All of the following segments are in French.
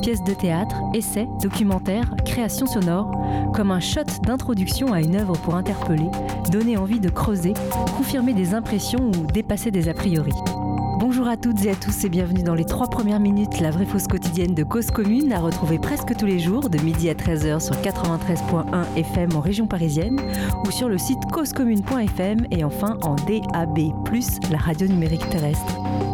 pièces de théâtre, essais, documentaires, créations sonores, comme un shot d'introduction à une œuvre pour interpeller, donner envie de creuser, confirmer des impressions ou dépasser des a priori. Bonjour à toutes et à tous et bienvenue dans les trois premières minutes, la vraie fausse quotidienne de Cause Commune, à retrouver presque tous les jours de midi à 13h sur 93.1 FM en région parisienne ou sur le site causecommune.fm et enfin en DAB+, la radio numérique terrestre.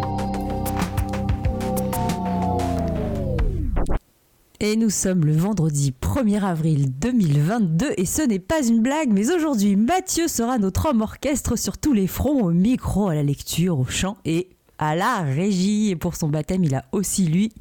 Et nous sommes le vendredi 1er avril 2022 et ce n'est pas une blague, mais aujourd'hui Mathieu sera notre homme orchestre sur tous les fronts, au micro, à la lecture, au chant et à la régie. Et pour son baptême, il a aussi, lui,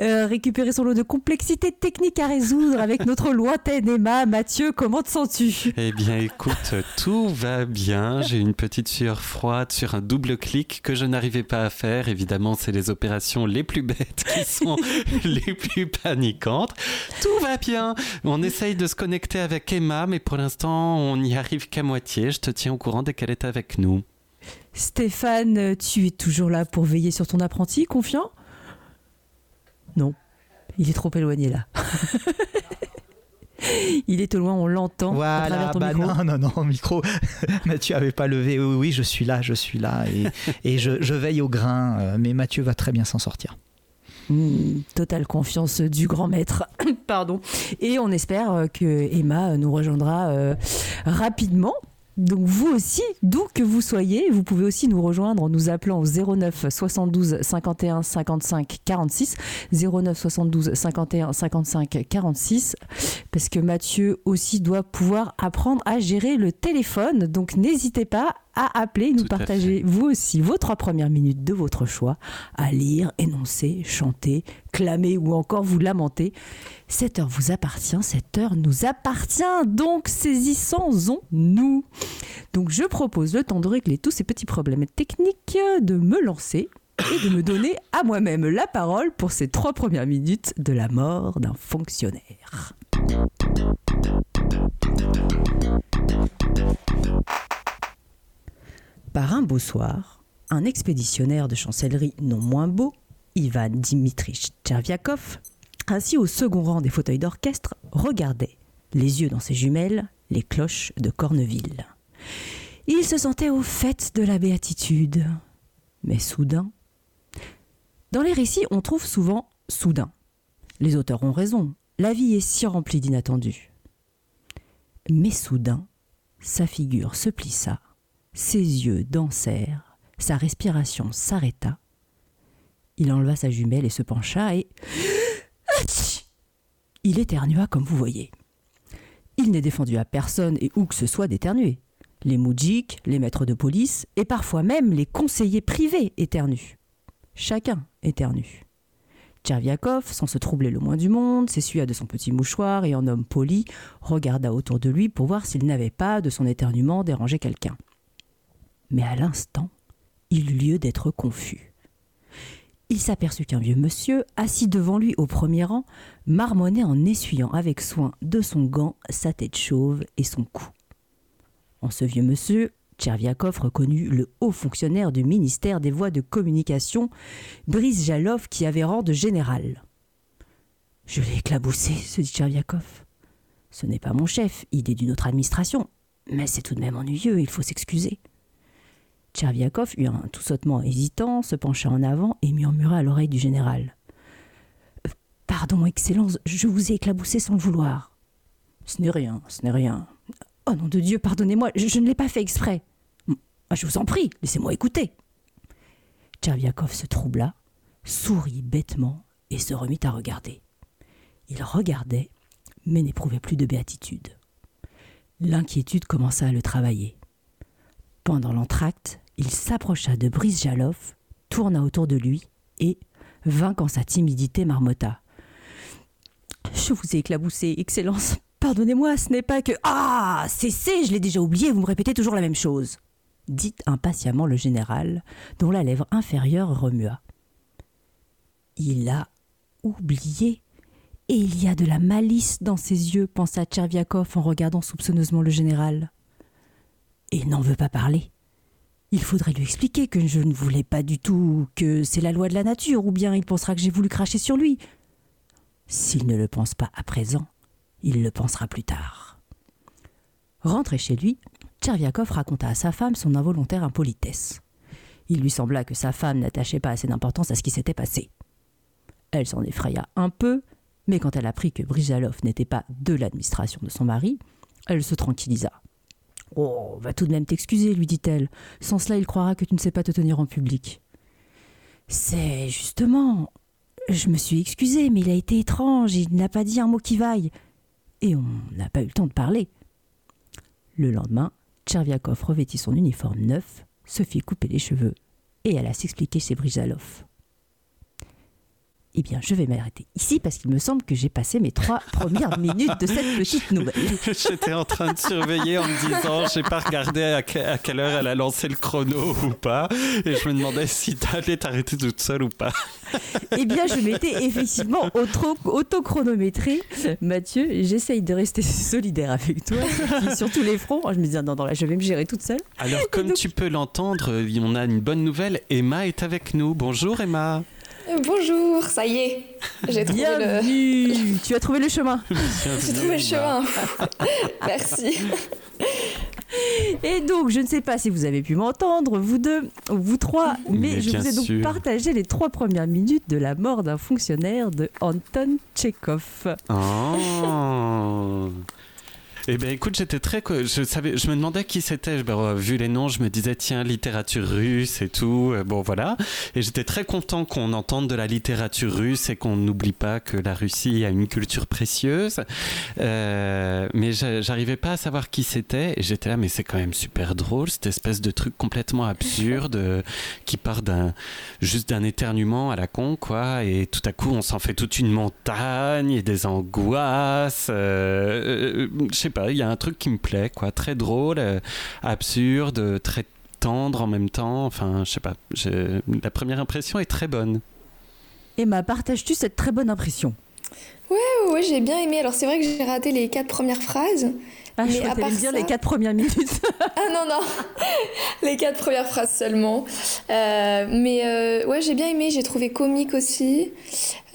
euh, récupéré son lot de complexité technique à résoudre avec notre lointaine Emma. Mathieu, comment te sens-tu? Eh bien, écoute, tout va bien. J'ai une petite sueur froide sur un double clic que je n'arrivais pas à faire. Évidemment, c'est les opérations les plus bêtes qui sont les plus paniquantes. Tout va bien. On essaye de se connecter avec Emma, mais pour l'instant, on n'y arrive qu'à moitié. Je te tiens au courant dès qu'elle est avec nous. Stéphane, tu es toujours là pour veiller sur ton apprenti, confiant? Non, il est trop éloigné là. il est au loin, on l'entend. Voilà, ton bah micro. non, non, non, micro. Mathieu avait pas levé. Oui, oui, je suis là, je suis là. Et, et je, je veille au grain. euh, Mais Mathieu va très bien s'en sortir. Hmm, totale confiance du grand maître. Pardon. Et on espère euh, que Emma nous rejoindra euh, rapidement. Donc vous aussi, d'où que vous soyez, vous pouvez aussi nous rejoindre en nous appelant au 09 72 51 55 46 09 72 51 55 46 parce que Mathieu aussi doit pouvoir apprendre à gérer le téléphone. Donc n'hésitez pas à appeler, nous Tout partager vous aussi vos trois premières minutes de votre choix à lire, énoncer, chanter, clamer ou encore vous lamenter. Cette heure vous appartient, cette heure nous appartient, donc saisissons-nous. Donc je propose, le temps de régler tous ces petits problèmes techniques, de me lancer et de me donner à moi-même la parole pour ces trois premières minutes de la mort d'un fonctionnaire. Par un beau soir, un expéditionnaire de chancellerie non moins beau, Ivan Dimitrich Tcherviakov, assis au second rang des fauteuils d'orchestre, regardait, les yeux dans ses jumelles, les cloches de Corneville. Il se sentait au fait de la béatitude. Mais soudain. Dans les récits, on trouve souvent soudain. Les auteurs ont raison, la vie est si remplie d'inattendus. Mais soudain, sa figure se plissa, ses yeux dansèrent, sa respiration s'arrêta. Il enleva sa jumelle et se pencha et. Il éternua comme vous voyez. Il n'est défendu à personne et où que ce soit d'éternuer. Les moudjiks, les maîtres de police et parfois même les conseillers privés éternuent. Chacun éternue. Tcherviakov, sans se troubler le moins du monde, s'essuya de son petit mouchoir et en homme poli, regarda autour de lui pour voir s'il n'avait pas, de son éternuement, dérangé quelqu'un. Mais à l'instant, il eut lieu d'être confus. Il s'aperçut qu'un vieux monsieur, assis devant lui au premier rang, marmonnait en essuyant avec soin de son gant sa tête chauve et son cou. En ce vieux monsieur, Tcherviakov reconnut le haut fonctionnaire du ministère des Voies de Communication, Brice Jalov, qui avait rang de général. Je l'ai éclaboussé, se dit Tcherviakov. Ce n'est pas mon chef, est d'une autre administration. Mais c'est tout de même ennuyeux, il faut s'excuser. Tcherviakov eut un tout sautement hésitant, se pencha en avant et murmura à l'oreille du général. Euh, Pardon, Excellence, je vous ai éclaboussé sans le vouloir. Ce n'est rien, ce n'est rien. Oh nom de Dieu, pardonnez-moi, je, je ne l'ai pas fait exprès. Ah, Je vous en prie, laissez-moi écouter. Tcherviakov se troubla, sourit bêtement et se remit à regarder. Il regardait, mais n'éprouvait plus de béatitude. L'inquiétude commença à le travailler. Pendant l'entracte, il s'approcha de Brice Jalov, tourna autour de lui et, vainquant sa timidité, marmotta. Je vous ai éclaboussé, Excellence. Pardonnez-moi, ce n'est pas que. Ah Cessez, je l'ai déjà oublié, vous me répétez toujours la même chose. dit impatiemment le général, dont la lèvre inférieure remua. Il a oublié. Et il y a de la malice dans ses yeux, pensa Tcherviakov en regardant soupçonneusement le général. Et n'en veut pas parler. Il faudrait lui expliquer que je ne voulais pas du tout, que c'est la loi de la nature, ou bien il pensera que j'ai voulu cracher sur lui. S'il ne le pense pas à présent, il le pensera plus tard. Rentré chez lui, Tcherviakov raconta à sa femme son involontaire impolitesse. Il lui sembla que sa femme n'attachait pas assez d'importance à ce qui s'était passé. Elle s'en effraya un peu, mais quand elle apprit que Brijalov n'était pas de l'administration de son mari, elle se tranquillisa. Oh, va tout de même t'excuser, lui dit-elle. Sans cela, il croira que tu ne sais pas te tenir en public. C'est justement. Je me suis excusée, mais il a été étrange, il n'a pas dit un mot qui vaille. Et on n'a pas eu le temps de parler. Le lendemain, Tcherviakov revêtit son uniforme neuf, se fit couper les cheveux et alla s'expliquer chez Brijalov. Eh bien, je vais m'arrêter ici parce qu'il me semble que j'ai passé mes trois premières minutes de cette petite nouvelle. J'étais en train de surveiller en me disant, j'ai pas regardé à, quelle heure elle a lancé le chrono ou pas, et je me demandais si t'allais t'arrêter toute seule ou pas. Eh bien, je m'étais effectivement auto-chronométré. Mathieu, j'essaye de rester solidaire avec toi sur tous les fronts. Je me disais, non, non, là, je vais me gérer toute seule. Alors, comme tu peux l'entendre, on a une bonne nouvelle. Emma est avec nous. Bonjour, Emma. Bonjour, ça y est, j'ai trouvé le. Tu as trouvé le chemin. j'ai trouvé le chemin. Merci. Et donc, je ne sais pas si vous avez pu m'entendre, vous deux, vous trois, mais, je vous ai donc partagé les trois premières minutes de la mort d'un fonctionnaire de Anton Tchekhov. Oh. Eh bien, écoute, j'étais très. Je, savais, je me demandais qui c'était. Ben, vu les noms, je me disais, tiens, littérature russe et tout. Euh, bon, voilà. Et j'étais très content qu'on entende de la littérature russe et qu'on n'oublie pas que la Russie a une culture précieuse. Euh, mais j'arrivais pas à savoir qui c'était. Et j'étais là, mais c'est quand même super drôle, cette espèce de truc complètement absurde euh, qui part d'un juste d'un éternuement à la con, quoi. Et tout à coup, on s'en fait toute une montagne et des angoisses. je sais pas il y a un truc qui me plaît, quoi, très drôle, euh, absurde, très tendre en même temps. Enfin, je sais pas. La première impression est très bonne. Emma, partages-tu cette très bonne impression? Ouais, ouais, j'ai bien aimé. Alors c'est vrai que j'ai raté les quatre premières phrases. Ah, je mais dire les quatre premières minutes. ah non, non, les quatre premières phrases seulement. Euh, mais euh, ouais, j'ai bien aimé, j'ai trouvé comique aussi.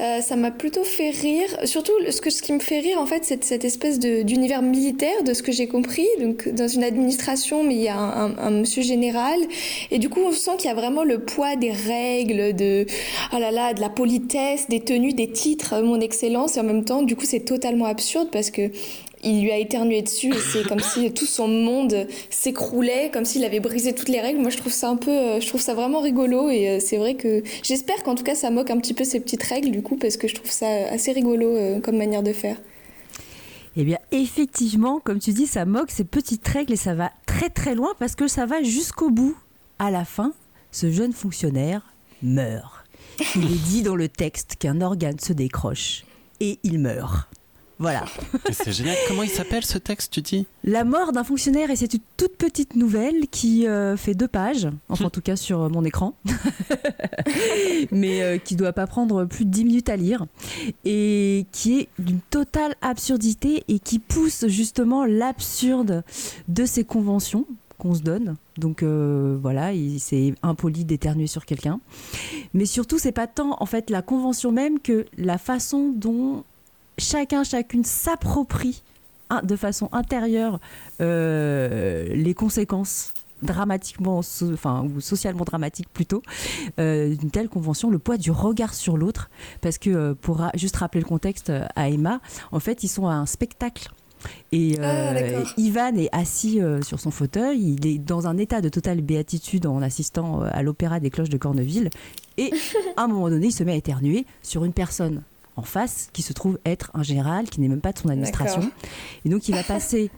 Euh, ça m'a plutôt fait rire. Surtout, ce, que, ce qui me fait rire, en fait, c'est cette espèce d'univers militaire, de ce que j'ai compris. Donc, dans une administration, mais il y a un, un, monsieur général. Et du coup, on sent qu'il y a vraiment le poids des règles, de, oh là là, de la politesse, des tenues, des titres, mon excellence. Et en même temps, du coup, c'est totalement absurde parce que il lui a éternué dessus et c'est comme si tout son monde s'écroulait, comme s'il avait brisé toutes les règles. Moi, je trouve ça un peu, euh, je trouve ça vraiment rigolo et euh, c'est vrai que j'espère qu'en tout cas ça moque un petit peu ces petites règles du coup parce que je trouve ça assez rigolo euh, comme manière de faire. Eh bien, effectivement, comme tu dis, ça moque ces petites règles et ça va très très loin parce que ça va jusqu'au bout. À la fin, ce jeune fonctionnaire meurt. Il est dit dans le texte qu'un organe se décroche et il meurt. Voilà. C'est génial. Comment il s'appelle ce texte, tu dis? La mort d'un fonctionnaire, et c'est une toute petite nouvelle qui euh, fait deux pages, enfin en tout cas sur euh, mon écran, mais euh, qui doit pas prendre plus de dix minutes à lire, et qui est d'une totale absurdité et qui pousse justement l'absurde de ces conventions qu'on se donne. Donc voilà, c'est impoli d'éternuer sur quelqu'un. Mais surtout, c'est pas tant en fait la convention même que la façon dont chacun, chacune s'approprie hein, de façon intérieure euh, les conséquences dramatiquement, enfin, ou socialement dramatiques plutôt, euh, d'une telle convention, le poids du regard sur l'autre. Parce que, euh, pour juste rappeler le contexte à Emma, en fait, ils sont à un spectacle. Et ah, Ivan est assis sur son fauteuil, il est dans un état de totale béatitude en assistant à l'opéra des cloches de Corneville. Et à un moment donné, il se met à éternuer sur une personne en face qui se trouve être un général qui n'est même pas de son administration. Et donc il va passer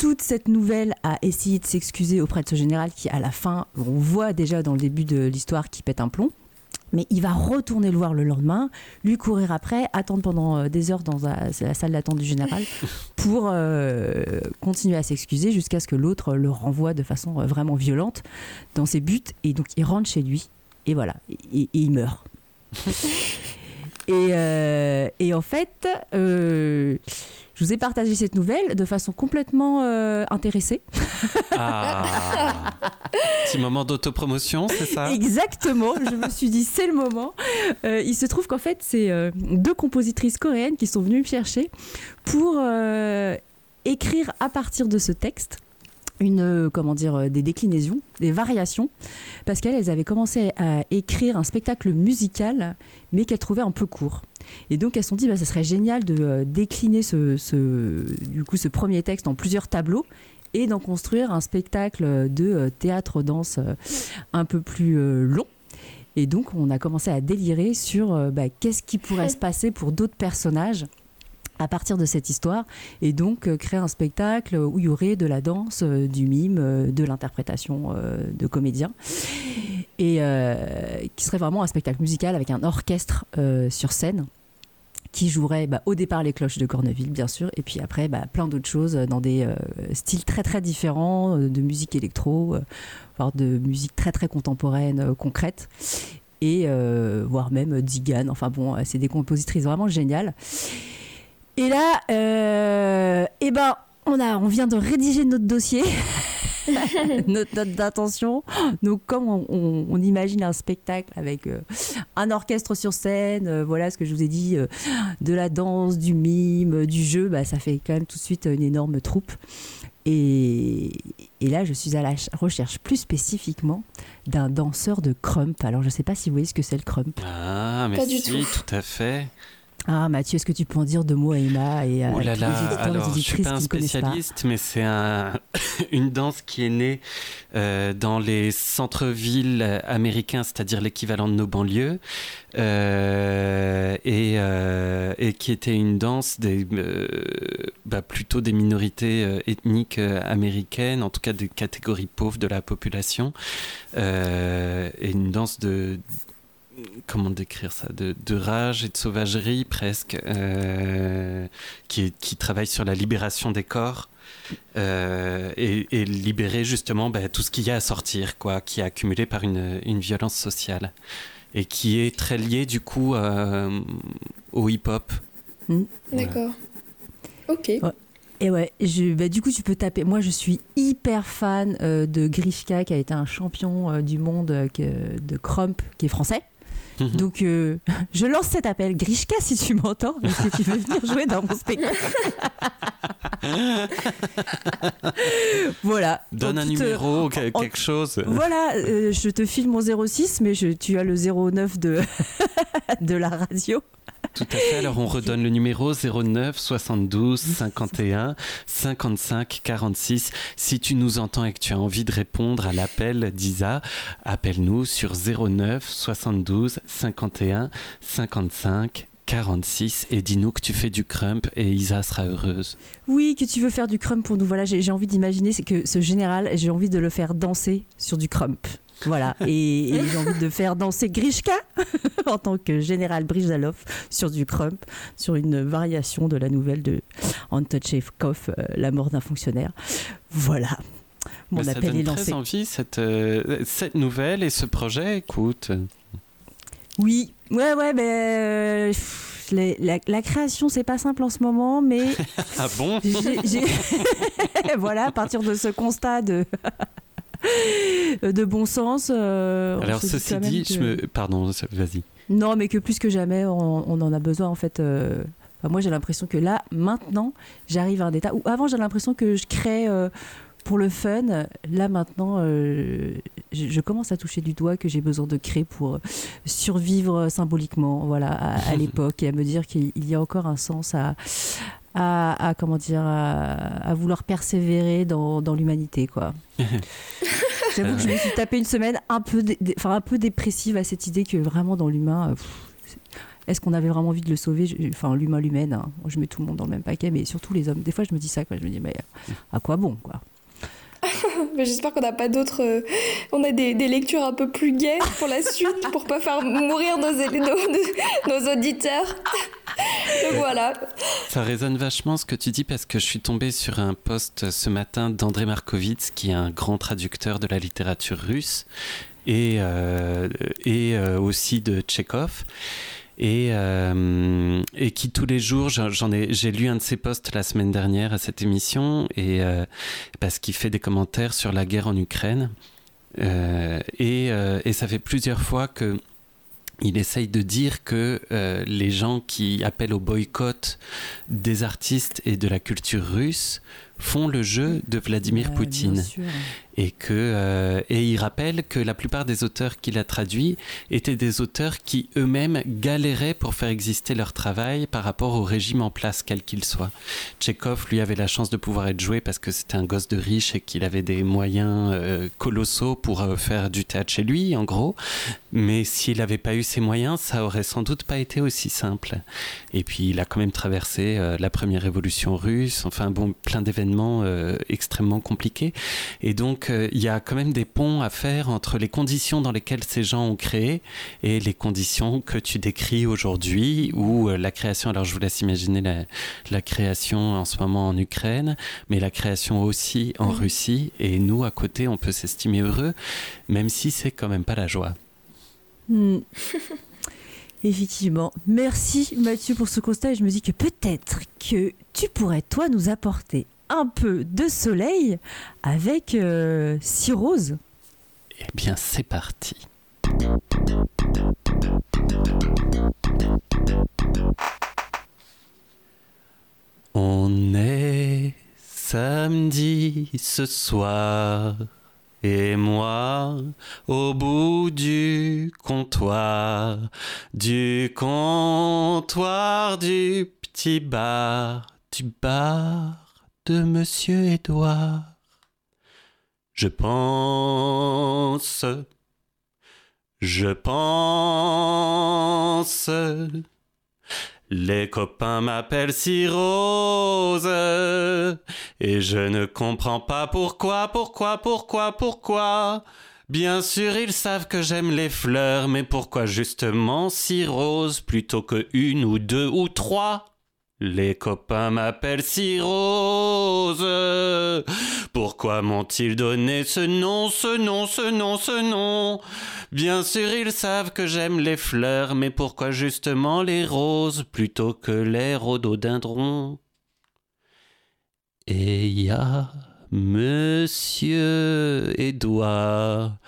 toute cette nouvelle à essayer de s'excuser auprès de ce général qui, à la fin, on voit déjà dans le début de l'histoire qui pète un plomb. Mais il va retourner le voir le lendemain, lui courir après, attendre pendant euh, des heures dans la, salle d'attente du général pour euh, continuer à s'excuser jusqu'à ce que l'autre le renvoie de façon euh, vraiment violente dans ses buts. Et donc il rentre chez lui et voilà, et, et il meurt. et, euh, et, en fait, euh, je vous ai partagé cette nouvelle de façon complètement euh, intéressée. Ah Petit moment d'autopromotion, c'est ça? Exactement, je me suis dit c'est le moment. Euh, il se trouve qu'en fait, c'est euh, deux compositrices coréennes qui sont venues me chercher pour écrire à partir de ce texte une euh, comment dire euh, des déclinaisons, des variations parce qu'elles elles avaient commencé à écrire un spectacle musical mais qu'elles trouvaient un peu court. Et donc elles se sont dit bah ça serait génial de euh, décliner ce, ce du coup ce premier texte en plusieurs tableaux et d'en construire un spectacle de théâtre danse un peu plus long. Et donc on a commencé à délirer sur bah, qu'est-ce qui pourrait se passer pour d'autres personnages à partir de cette histoire et donc euh, créer un spectacle où il y aurait de la danse, euh, du mime, euh, de l'interprétation de comédiens et qui serait vraiment un spectacle musical avec un orchestre sur scène qui jouerait bah, au départ les cloches de Corneville bien sûr et puis après bah, plein d'autres choses dans des styles très très différents de musique électro voire de musique très très contemporaine concrète et voire même Digan enfin bon c'est des compositrices vraiment géniales et là euh, eh ben on a on vient de rédiger notre dossier notre note d'intention. Donc, comme on, on- on imagine un spectacle avec euh, un orchestre sur scène, euh, voilà ce que je vous ai dit, euh, de la danse, du mime, du jeu, bah, ça fait quand même tout de suite une énorme troupe. Et, et là, je suis à la ch- recherche plus spécifiquement d'un danseur de crump. Alors, je ne sais pas si vous voyez ce que c'est le crump. Ah, mais Pas du tout. tout à fait. Ah, Mathieu, est-ce que tu peux en dire deux mots à Emma et à Oh là là, alors je suis pas un pas spécialiste, mais c'est un, une danse qui est née euh, dans les centres-villes américains, c'est-à-dire l'équivalent de nos banlieues, euh, et, euh, et qui était une danse des, bah, plutôt des minorités ethniques américaines, en tout cas des catégories pauvres de la population, et une danse de comment décrire ça de, de rage et de sauvagerie presque euh, qui, travaille sur la libération des corps euh, et, et libérer justement bah, tout ce qu'il y a à sortir quoi qui est accumulé par une, une violence sociale et qui est très lié du coup euh, au hip-hop D'accord. Ok. Et ouais, je, bah, du coup, tu peux taper. Moi, je suis hyper fan euh, de Grishka, qui a été un champion euh, du monde euh, de Crump, qui est français. Mhm. Donc, euh, je lance cet appel. Grishka, si tu m'entends, que tu veux venir jouer dans mon spectacle Voilà. donne un numéro en- quelque chose Voilà, euh, je te file mon 06, mais je, tu as le 09 de, de la radio. Tout à fait. Alors on redonne le numéro 09 72 51 55 46. Si tu nous entends et que tu as envie de répondre à l'appel d'Isa, appelle-nous sur 09 72 51 55 46 et dis-nous que tu fais du crump et Isa sera heureuse. Oui, que tu veux faire du crump pour nous. Voilà, j'ai envie d'imaginer que ce général, j'ai envie de le faire danser sur du crump. Voilà, et, et j'ai envie de faire danser Grishka en tant que général Brizalov sur du crump, sur une variation de la nouvelle de Anton Chekhov, euh, La mort d'un fonctionnaire. Voilà, mon ça appel donne est très lancé. envie cette, euh, cette nouvelle et ce projet. Écoute, Oui, ouais, ouais, mais euh, la, la création, c'est pas simple en ce moment, mais ah bon? voilà, à partir de ce constat de, de bon sens. euh, Alors ceci dit, que- je me... pardon, vas-y. Non, mais que plus que jamais, on, on en a besoin en fait. euh, enfin, moi, j'ai l'impression que là, maintenant, j'arrive à un état où avant, j'ai l'impression que je crée euh, pour le fun. Là, maintenant, je, je commence à toucher du doigt que j'ai besoin de créer pour survivre symboliquement, voilà, à, à l'époque, et à me dire qu'il y a encore un sens à, à, à, comment dire, à, à vouloir persévérer dans, dans l'humanité, quoi. J'avoue que je me suis tapé une semaine un peu, dé- un peu dépressive à cette idée que vraiment dans l'humain, euh, est-ce qu'on avait vraiment envie de le sauver? Enfin, l'humain, l'humaine, hein. je mets tout le monde dans le même paquet, mais surtout les hommes. Des fois, je me dis ça, quoi. Je me dis, mais à quoi bon, quoi? J'espère qu'on n'a pas d'autres. Euh, on a des, lectures un peu plus gaies pour la suite, pour pas faire mourir nos, auditeurs. Donc voilà. Ça résonne vachement ce que tu dis parce que je suis tombée sur un post ce matin d'André Markovitz, qui est un grand traducteur de la littérature russe et, euh, et euh, aussi de Tchekhov et, euh, et qui tous les jours, j'en ai, j'ai lu un de ses posts la semaine dernière à cette émission et euh, parce qu'il fait des commentaires sur la guerre en Ukraine. Euh, et, euh, et, ça fait plusieurs fois que il essaye de dire que euh, les gens qui appellent au boycott des artistes et de la culture russe font le jeu de Vladimir Poutine et que euh, il rappelle que la plupart des auteurs qu'il a traduits étaient des auteurs qui eux-mêmes galéraient pour faire exister leur travail par rapport au régime en place quel qu'il soit. Tchekhov lui avait la chance de pouvoir être joué parce que c'était un gosse de riche et qu'il avait des moyens euh, colossaux pour euh, faire du théâtre chez lui en gros, mais s'il n'avait pas eu ces moyens, ça aurait sans doute pas été aussi simple. Et puis il a quand même traversé la première révolution russe, enfin bon plein d'événements extrêmement compliqués et donc il y a quand même des ponts à faire entre les conditions dans lesquelles ces gens ont créé et les conditions que tu décris aujourd'hui, ou euh, la création, alors je vous laisse imaginer la, création en ce moment en Ukraine, mais la création aussi en Russie, et nous, à côté, on peut s'estimer heureux, même si c'est quand même pas la joie. Hmm. Effectivement. Merci Mathieu pour ce constat. je me dis que peut-être que tu pourrais, toi, nous apporter un peu de soleil avec euh, Rose. Eh bien, c'est parti. On est samedi ce soir. Et moi, au bout du comptoir, du comptoir du petit bar, du bar Monsieur Édouard. Je pense, je pense. Les copains m'appellent si Rose et je ne comprends pas pourquoi, pourquoi, pourquoi, pourquoi. Bien sûr, ils savent que j'aime les fleurs, mais pourquoi justement si rose plutôt que une ou deux ou trois? Les copains m'appellent si rose. Pourquoi m'ont-ils donné ce nom, ce nom, ce nom, ce nom? Bien sûr, ils savent que j'aime les fleurs, mais pourquoi justement les roses plutôt que les rhododendrons? Et Monsieur Édouard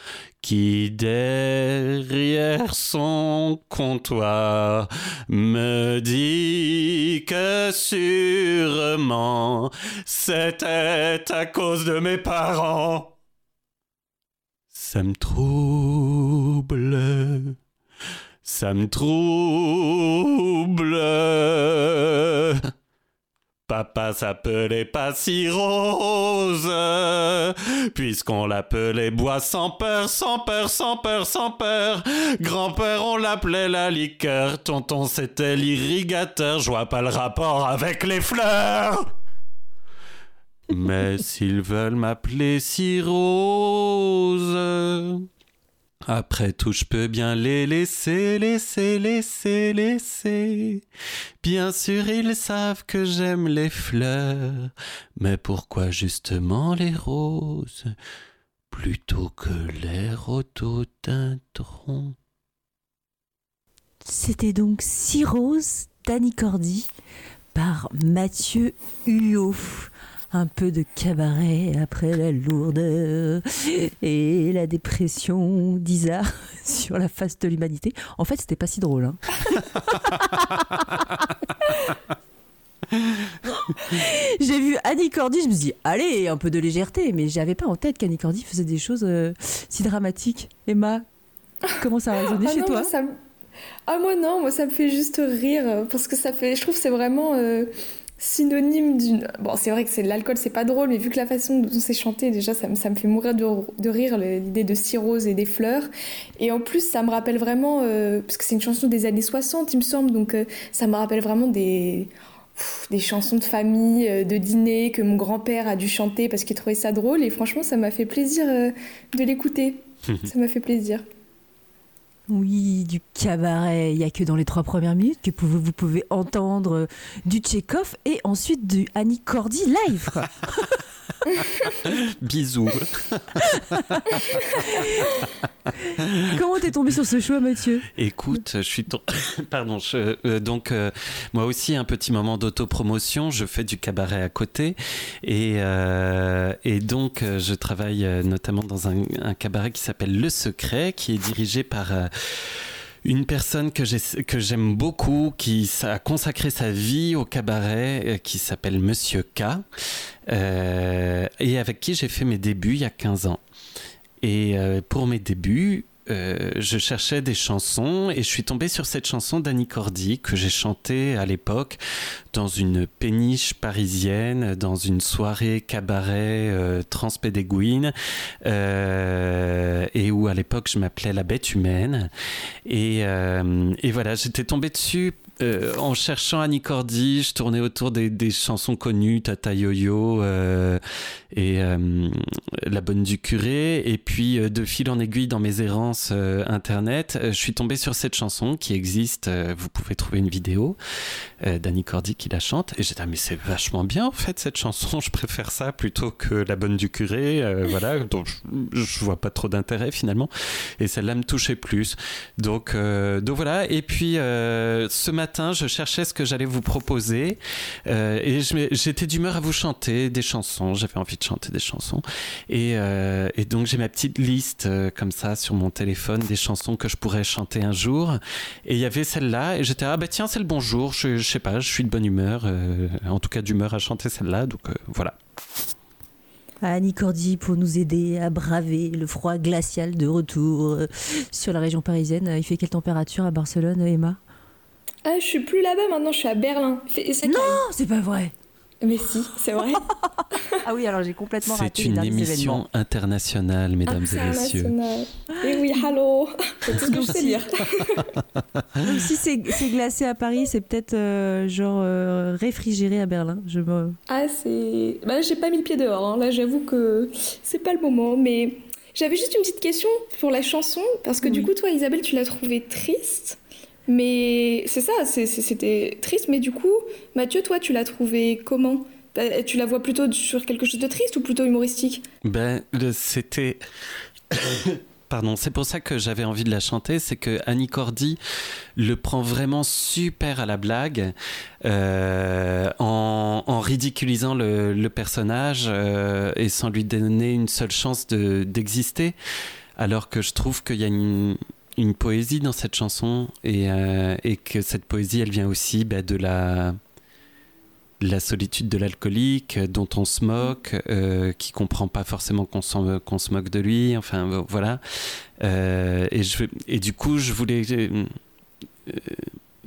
qui derrière son comptoir me dit que sûrement c'était à cause de mes parents. Ça me trouble, ça me trouble. Papa s'appelait pas si rose, puisqu'on l'appelait bois sans peur, sans peur, sans peur, sans peur. Grand-père, on l'appelait la liqueur, tonton, c'était l'irrigateur, je vois pas le rapport avec les fleurs. Mais s'ils veulent m'appeler si rose, après tout, je peux bien les laisser, laisser, laisser, laisser. Bien sûr, ils savent que j'aime les fleurs, mais pourquoi justement les roses? Plutôt que les rhododendrons C'était donc Six roses d'Annie par Mathieu Huyot un peu de cabaret après la lourdeur et la dépression d'Isa sur la face de l'humanité. En fait, c'était pas si drôle. Hein. J'ai vu Annie Cordy, je me suis dit, allez, un peu de légèreté, mais j'avais pas en tête qu'Annie Cordy faisait des choses euh, si dramatiques. Emma, comment ça a résonné ah chez toi? Ah moi non, moi ça me fait juste rire, parce que ça fait, je trouve que c'est vraiment... Euh, synonyme d'une. Bon, c'est vrai que c'est l'alcool, c'est pas drôle, mais vu que la façon dont c'est chanté, déjà, ça, me, ça me fait mourir de, de rire l'idée de cirrhose et des fleurs. Et en plus, ça me rappelle vraiment, euh, parce que c'est une chanson des années 60, il me semble, donc euh, ça me rappelle vraiment des. des chansons de famille, de dîner que mon grand-père a dû chanter parce qu'il trouvait ça drôle. Et franchement, ça m'a fait plaisir de l'écouter. ça m'a fait plaisir. Oui, du cabaret. Il n'y a que dans les trois premières minutes que vous pouvez entendre du Tchekhov et ensuite du Annie Cordy live. Bisous. Comment t'es tombé sur ce choix, Mathieu? Écoute, je suis pardon. Euh, donc euh, moi aussi un petit moment d'autopromotion. Je fais du cabaret à côté et euh, et donc je travaille notamment dans un, un cabaret qui s'appelle Le Secret, qui est dirigé par une personne que j'aime beaucoup, qui a consacré sa vie au cabaret, euh, qui s'appelle Monsieur K, euh, et avec qui j'ai fait mes débuts il y a 15 ans. Et euh, pour mes débuts, euh, je cherchais des chansons et je suis tombé sur cette chanson d'Annie Cordy que j'ai chantée à l'époque dans une péniche parisienne, dans une soirée cabaret euh, transpédéguine euh, et où à l'époque je m'appelais La Bête Humaine. Et, et voilà, j'étais tombé dessus euh, en cherchant Annie Cordy, je tournais autour des, chansons connues, Tata Yo-Yo euh, et euh, La Bonne du Curé. Et puis, de fil en aiguille dans mes errances internet, je suis tombé sur cette chanson qui existe. vous pouvez trouver une vidéo d'Annie Cordy qui la chante. Et j'étais, ah, mais c'est vachement bien en fait cette chanson. Je préfère ça plutôt que La Bonne du Curé. voilà, donc je, je, vois pas trop d'intérêt finalement. Et celle-là me touchait plus. Donc, donc voilà. Et puis, ce matin, je cherchais ce que j'allais vous proposer euh, et j'étais d'humeur à vous chanter des chansons. J'avais envie de chanter des chansons. Et, euh, donc j'ai ma petite liste euh, comme ça sur mon téléphone des chansons que je pourrais chanter un jour. Et il y avait celle-là et j'étais ah bah tiens c'est le bonjour. Je, je sais pas, je suis de bonne humeur, en tout cas d'humeur à chanter celle-là. Donc voilà. Annie Cordy pour nous aider à braver le froid glacial de retour sur la région parisienne. Il fait quelle température à Barcelone, Emma? Ah, je suis plus là-bas maintenant, je suis à Berlin. non, c'est pas vrai. Mais si, c'est vrai. ah oui, alors j'ai complètement raté C'est une émission internationale, mesdames et messieurs. Et eh oui, hello. C'est tout ce que je sais dire. Donc si c'est glacé à Paris, c'est peut-être euh, genre euh, réfrigéré à Berlin. Je Ah, c'est. Bah, j'ai pas mis le pied dehors. Hein. Là, j'avoue que c'est pas le moment. Mais j'avais juste une petite question pour la chanson. Parce que du coup, toi, Isabelle, tu l'as trouvée triste. Mais c'est ça, c'était triste. Mais du coup, Mathieu, toi, tu l'as trouvé comment? Tu la vois plutôt sur quelque chose de triste ou plutôt humoristique? Ben, c'était. Pardon, c'est pour ça que j'avais envie de la chanter, c'est que Annie Cordy le prend vraiment super à la blague, euh, en, ridiculisant le, personnage euh, et sans lui donner une seule chance d'exister. alors que je trouve qu'il y a une, une poésie dans cette chanson et, euh, et, que cette poésie, elle vient aussi bah, de la, la solitude de l'alcoolique dont on se moque, euh, qui comprend pas forcément qu'on se moque de lui. Enfin, voilà. Euh, et, je, et du coup, je voulais. Euh,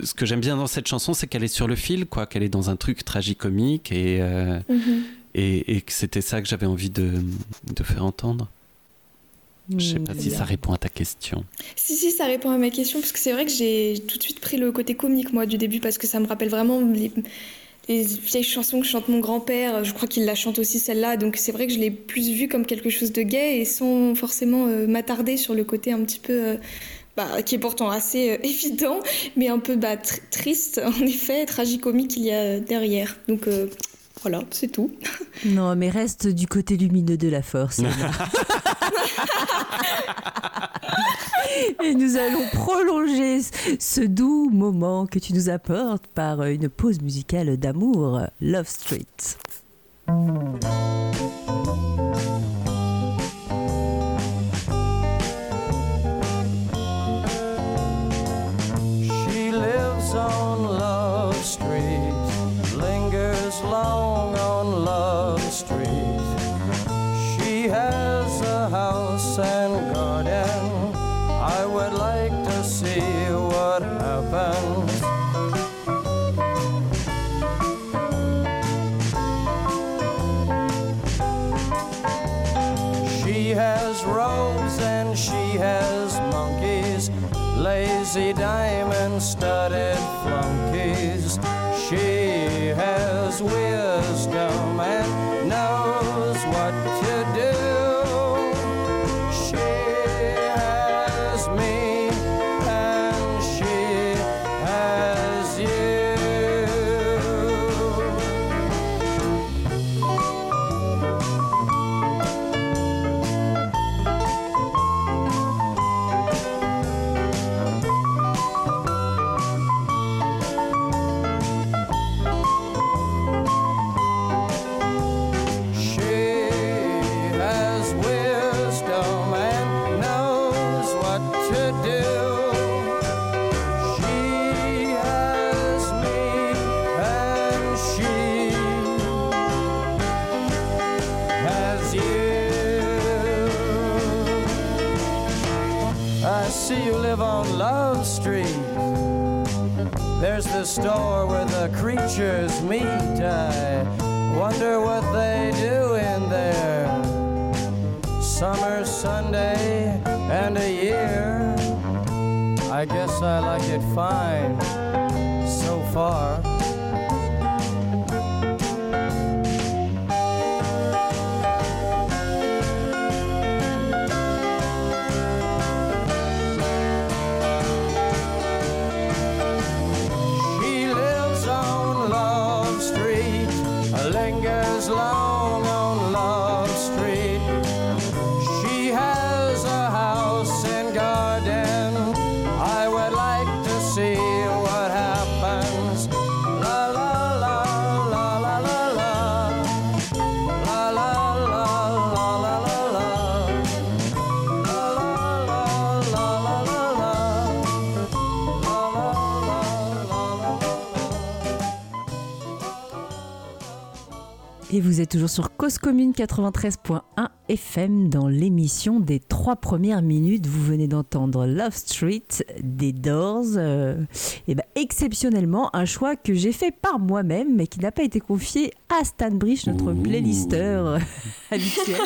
ce que j'aime bien dans cette chanson, c'est qu'elle est sur le fil, quoi, qu'elle est dans un truc tragicomique et, mm-hmm. et, et, que c'était ça que j'avais envie de, de faire entendre. Je sais pas si ça répond à ta question. Si, si, ça répond à ma question, parce que c'est vrai que j'ai tout de suite pris le côté comique, moi, du début, parce que ça me rappelle vraiment les, vieilles chansons que chante mon grand-père. Je crois qu'il la chante aussi, celle-là. Donc c'est vrai que je l'ai plus vue comme quelque chose de gay et sans forcément euh, m'attarder sur le côté un petit peu. Euh, bah, qui est pourtant assez euh, évident, mais un peu bah, triste, en effet, tragicomique qu'il y a derrière. Donc voilà, c'est tout. Non, mais reste du côté lumineux de la force. Et nous allons prolonger ce doux moment que tu nous apportes par une pause musicale d'amour, Love Street. House and garden. I would like to see fine vous êtes toujours sur Cause Commune 93.1 FM dans l'émission des trois premières minutes. Vous venez d'entendre Love Street des Doors. Euh, et ben, exceptionnellement, un choix que j'ai fait par moi-même, mais qui n'a pas été confié à Stan Bridge, notre Ouh. playlister habituel.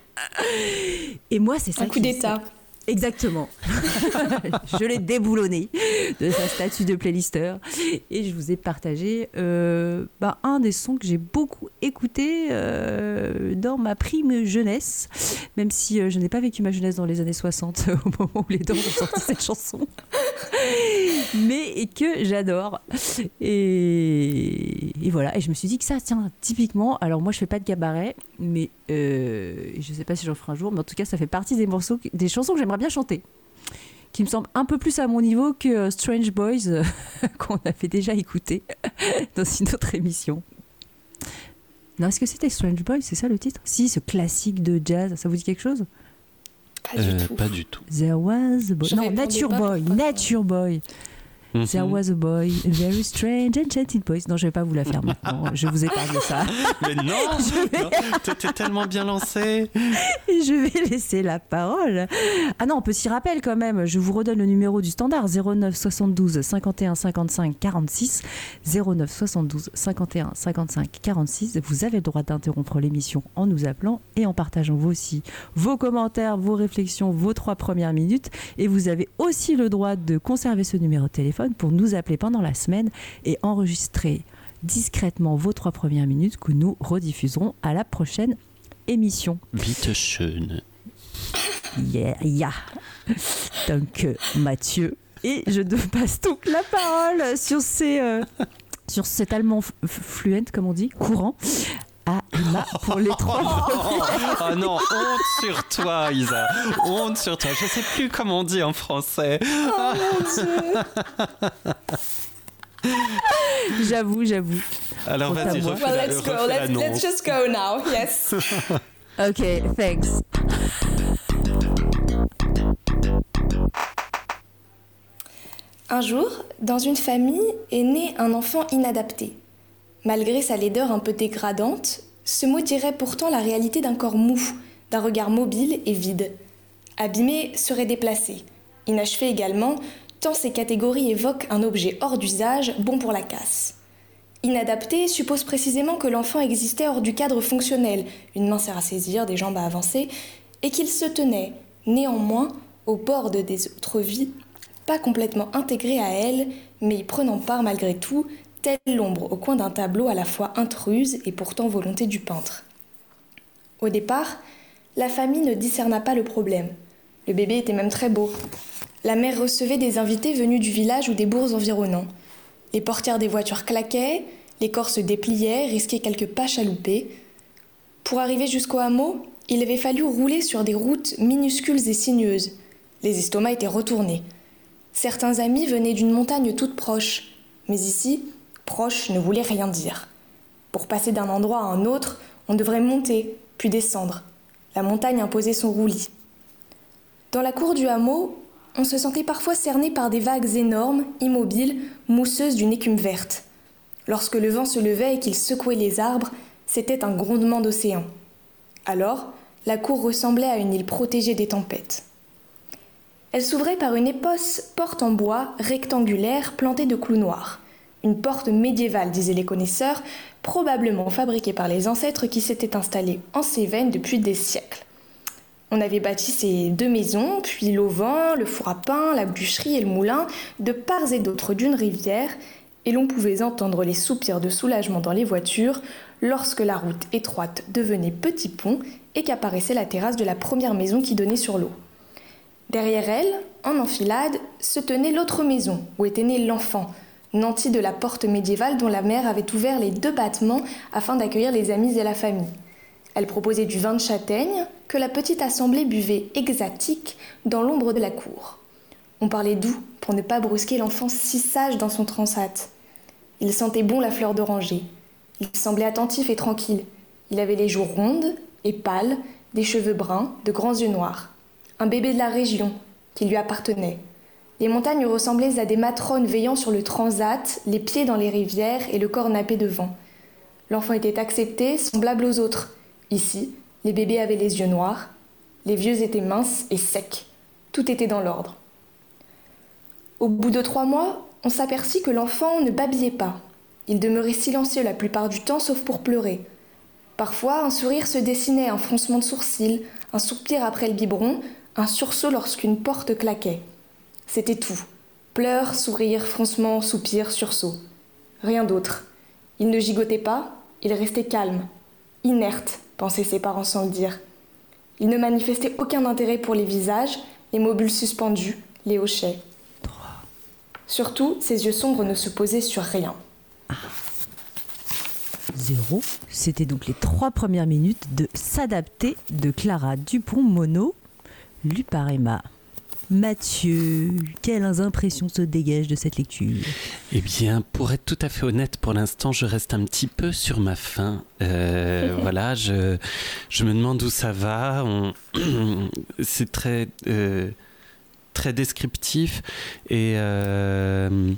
et moi, c'est ça Un coup d'état. Exactement. je l'ai déboulonné de sa statue de playlister et je vous ai partagé euh, bah, un des sons que j'ai beaucoup écouté euh, dans ma prime jeunesse, même si euh, je n'ai pas vécu ma jeunesse dans les années 60 au moment où les Doors ont sorti cette chanson, mais que j'adore. Et, voilà, et je me suis dit que ça, tiens, typiquement, alors moi je fais pas de cabaret, mais je sais pas si j'en ferai un jour, mais en tout cas ça fait partie des morceaux, des chansons que j'aimerais bien chanter qui me semble un peu plus à mon niveau que euh, Strange Boys euh, qu'on avait déjà écouté dans une autre émission. Non, est-ce que c'était Strange Boys C'est ça le titre? Si, ce classique de jazz, ça vous dit quelque chose? Pas du Euh, tout. Pas du tout. There was a boy. Je non, Nature Boy. pour pas Nature Boy. There was a boy, a very strange enchanted boy. Non, je vais pas vous la faire maintenant. Je vous épargne ça. Mais non, non, t'étais tellement bien lancé. Je vais laisser la parole. Ah non, petit rappel quand même. Je vous redonne le numéro du standard 09 72 51 55 46. 09 72 51 55 46. Vous avez le droit d'interrompre l'émission en nous appelant et en partageant vous aussi vos commentaires, vos réflexions, vos trois premières minutes. Et vous avez aussi le droit de conserver ce numéro de téléphone pour nous appeler pendant la semaine et enregistrer discrètement vos trois premières minutes que nous rediffuserons à la prochaine émission. Bitte schön. Yeah, yeah. Donc, euh, Mathieu. Et je te passe donc la parole sur, ces, euh, sur cet allemand fluent, comme on dit, courant, à Emma pour les trois. Oh non, honte sur toi, Isa. Honte sur toi. Je sais plus comment on dit en français. J'avoue, j'avoue. Alors vas-y, refais Well, let's go. Let's, non. let's just go now. Yes. Ok, thanks. Un jour, dans une famille est né un enfant inadapté. Malgré sa laideur un peu dégradante, ce mot dirait pourtant la réalité d'un corps mou, d'un regard mobile et vide. Abîmé serait déplacé. Inachevé également, tant ces catégories évoquent un objet hors d'usage, bon pour la casse. Inadapté suppose précisément que l'enfant existait hors du cadre fonctionnel, une main sert à saisir, des jambes à avancer, et qu'il se tenait, néanmoins, au bord de des autres vies, pas complètement intégré à elle, mais y prenant part malgré tout, telle l'ombre au coin d'un tableau à la fois intruse et pourtant volonté du peintre. Au départ, la famille ne discerna pas le problème. Le bébé était même très beau. La mère recevait des invités venus du village ou des bourgs environnants. Les portières des voitures claquaient, les corps se dépliaient, risquaient quelques pas chaloupés. Pour arriver jusqu'au hameau, il avait fallu rouler sur des routes minuscules et sinueuses. Les estomacs étaient retournés. Certains amis venaient d'une montagne toute proche, mais ici, proche ne voulait rien dire. Pour passer d'un endroit à un autre, on devrait monter, puis descendre. La montagne imposait son roulis. Dans la cour du hameau, on se sentait parfois cerné par des vagues énormes, immobiles, mousseuses d'une écume verte. Lorsque le vent se levait et qu'il secouait les arbres, c'était un grondement d'océan. Alors, la cour ressemblait à une île protégée des tempêtes. Elle s'ouvrait par une épaisse porte en bois rectangulaire plantée de clous noirs. Une porte médiévale, disaient les connaisseurs, probablement fabriquée par les ancêtres qui s'étaient installés en Cévennes depuis des siècles. On avait bâti ces deux maisons, puis l'auvent, le four à pain, la bûcherie et le moulin, de part et d'autre d'une rivière, et l'on pouvait entendre les soupirs de soulagement dans les voitures lorsque la route étroite devenait petit pont et qu'apparaissait la terrasse de la première maison qui donnait sur l'eau. Derrière elle, en enfilade, se tenait l'autre maison où était né l'enfant, nanti de la porte médiévale dont la mère avait ouvert les deux battements afin d'accueillir les amis et la famille. Elle proposait du vin de châtaigne que la petite assemblée buvait exatique dans l'ombre de la cour. On parlait doux pour ne pas brusquer l'enfant si sage dans son transat. Il sentait bon la fleur d'oranger. Il semblait attentif et tranquille. Il avait les joues rondes et pâles, des cheveux bruns, de grands yeux noirs. Un bébé de la région qui lui appartenait. Les montagnes ressemblaient à des matrones veillant sur le transat, les pieds dans les rivières et le corps nappé de vent. L'enfant était accepté, semblable aux autres, Ici, les bébés avaient les yeux noirs, les vieux étaient minces et secs. Tout était dans l'ordre. Au bout de trois mois, on s'aperçut que l'enfant ne babillait pas. Il demeurait silencieux la plupart du temps, sauf pour pleurer. Parfois, un sourire se dessinait, un froncement de sourcils, un soupir après le biberon, un sursaut lorsqu'une porte claquait. C'était tout. Pleurs, sourires, froncements, soupirs, sursaut. Rien d'autre. Il ne gigotait pas, il restait calme, inerte, pensaient ses parents sans le dire. Il ne manifestait aucun intérêt pour les visages, les mobiles suspendus, les hochets. Surtout, ses yeux sombres ne se posaient sur rien. Zéro, c'était donc les trois premières minutes de S'adapter de Clara Dupont-Mono, lu par Emma. Mathieu, quelles impressions se dégagent de cette lecture? Eh bien, pour être tout à fait honnête, pour l'instant, je reste un petit peu sur ma faim. Euh, voilà, je, je me demande où ça va. On... C'est très, euh, très descriptif et. Euh,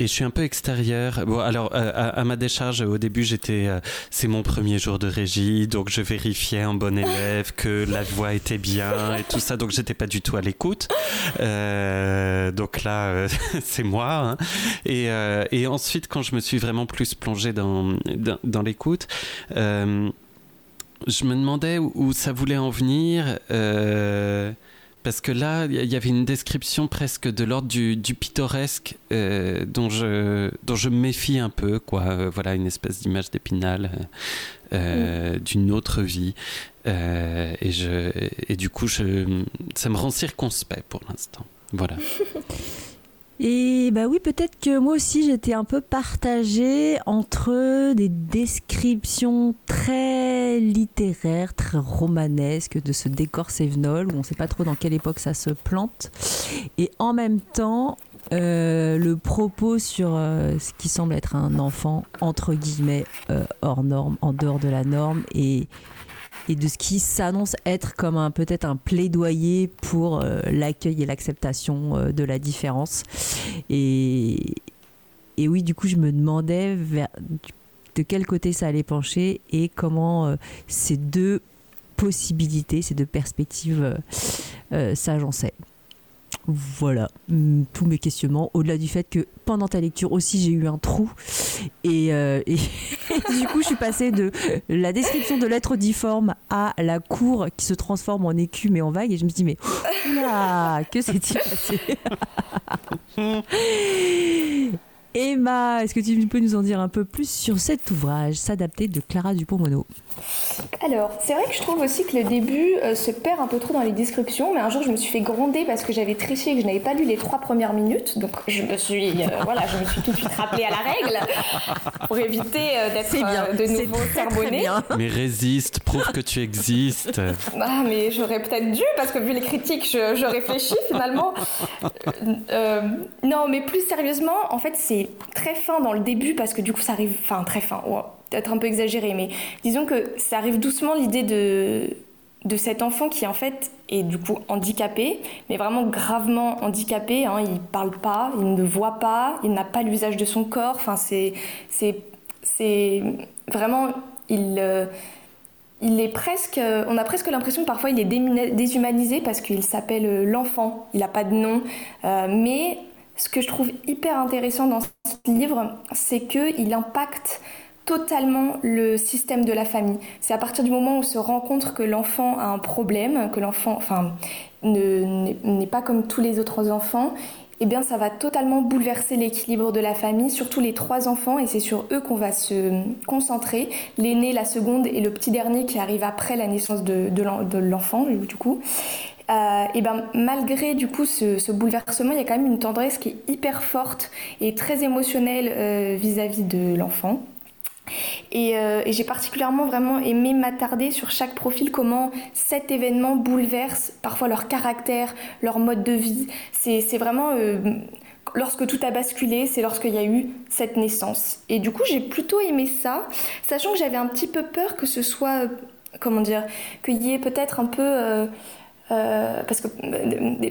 et je suis un peu extérieur. Bon, alors à, ma décharge, au début, j'étais, euh, c'est mon premier jour de régie, donc je vérifiais en bon élève que la voix était bien et tout ça, donc j'étais pas du tout à l'écoute. Euh, donc là, euh, c'est moi. Hein. Et, ensuite, quand je me suis vraiment plus plongé dans, l'écoute. je me demandais où, ça voulait en venir. Parce que là, il y avait une description presque de l'ordre du, du, pittoresque euh, dont, je, dont je me méfie un peu, quoi. Euh, voilà, une espèce d'image d'épinal euh, mmh. d'une autre vie. Et, je, et du coup, je, ça me rend circonspect pour l'instant. Voilà. Et bah oui, peut-être que moi aussi j'étais un peu partagée entre des descriptions très littéraires, très romanesques de ce décor sévenol où on ne sait pas trop dans quelle époque ça se plante, et en même temps euh, le propos sur euh, ce qui semble être un enfant entre guillemets euh, hors norme, en dehors de la norme et et de ce qui s'annonce être comme un peut-être un plaidoyer pour euh, l'accueil et l'acceptation euh, de la différence. Et, oui, du coup, je me demandais de quel côté ça allait pencher et comment euh, ces deux possibilités, ces deux perspectives s'agençaient. Voilà, mm, tous mes questionnements. Au-delà du fait que pendant ta lecture aussi, j'ai eu un trou. Et, euh, du coup, je suis passée de la description de l'être difforme à la cour qui se transforme en écume et en vague. Et je me dis, mais que s'est-il passé? Emma, est-ce que tu peux nous en dire un peu plus sur cet ouvrage, S'adapter de Clara Dupont-Mono Alors, c'est vrai que je trouve aussi que le début euh, se perd un peu trop dans les descriptions, mais un jour je me suis fait gronder parce que j'avais triché et que je n'avais pas lu les trois premières minutes, donc je me suis, euh, voilà, je me suis tout de suite rappelé à la règle pour éviter euh, d'être euh, de nouveau sermonné. Mais résiste, prouve que tu existes. Ah, mais j'aurais peut-être dû parce que vu les critiques, je, je réfléchis finalement. Euh, non, mais plus sérieusement, en fait, c'est très fin dans le début parce que du coup ça arrive, enfin très fin, peut-être un peu exagéré, mais disons que ça arrive doucement l'idée de de cet enfant qui en fait est du coup handicapé, mais vraiment gravement handicapé. Hein, il parle pas, il ne voit pas, il n'a pas l'usage de son corps. Enfin c'est c'est c'est vraiment il euh, il est presque, on a presque l'impression que parfois il est déshumanisé parce qu'il s'appelle l'enfant, il n'a pas de nom. mais ce que je trouve hyper intéressant dans ce livre, c'est qu'il impacte totalement le système de la famille. C'est à partir du moment où on se rend compte que l'enfant a un problème, que l'enfant enfin, n'est pas comme tous les autres enfants, eh bien ça va totalement bouleverser l'équilibre de la famille, surtout les trois enfants, et c'est sur eux qu'on va se concentrer. L'aîné, la seconde et le petit dernier qui arrive après la naissance de, l'enfant, du coup. Euh, et ben malgré du coup ce, bouleversement, il y a quand même une tendresse qui est hyper forte et très émotionnelle euh, vis-à-vis de l'enfant. Euh, et, j'ai particulièrement vraiment aimé m'attarder sur chaque profil, comment cet événement bouleverse parfois leur caractère, leur mode de vie. C'est vraiment lorsque tout a basculé, c'est lorsqu'il y a eu cette naissance. Et du coup, j'ai plutôt aimé ça, sachant que j'avais un petit peu peur que ce soit, comment dire, qu'il y ait peut-être un peu euh, parce que,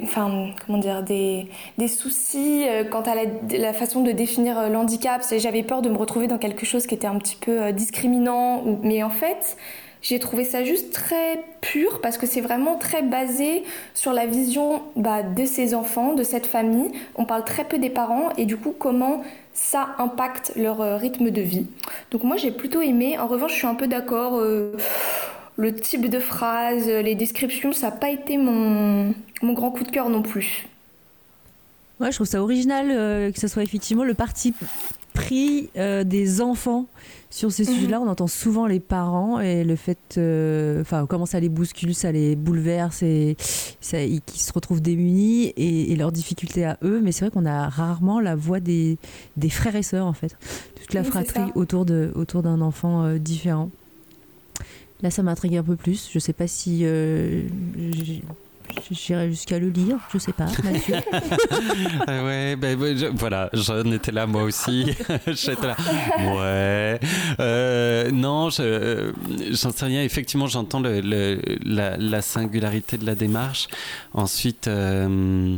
enfin, comment dire, des, des soucis euh, quant à la, façon de définir euh, l'handicap. J'avais peur de me retrouver dans quelque chose qui était un petit peu discriminant. Mais en fait, j'ai trouvé ça juste très pur parce que c'est vraiment très basé sur la vision bah, de ces enfants, de cette famille. On parle très peu des parents et du coup comment ça impacte leur rythme de vie. Donc moi j'ai plutôt aimé. En revanche, je suis un peu d'accord le type de phrase, les descriptions, ça n'a pas été mon, mon grand coup de cœur non plus. Ouais, je trouve ça original euh, que ce soit effectivement le parti pris euh, des enfants sur ces mhm. sujets-là. On entend souvent les parents et le fait, euh, enfin, comment ça les bouscule, ça les bouleverse et qu'ils se retrouvent démunis et, leurs difficultés à eux. Mais c'est vrai qu'on a rarement la voix des, des, frères et sœurs en fait, toute la fratrie autour de autour d'un enfant différent. Là, ça m'intrigue un peu plus. Je sais pas si euh, j'irai jusqu'à le lire. Je sais pas, Mathieu. Ah ouais, ben, voilà, j'en étais là moi aussi. J'étais là. Ouais. Euh, non, j'en sais rien. Effectivement, j'entends le, la, singularité de la démarche. Ensuite. Euh,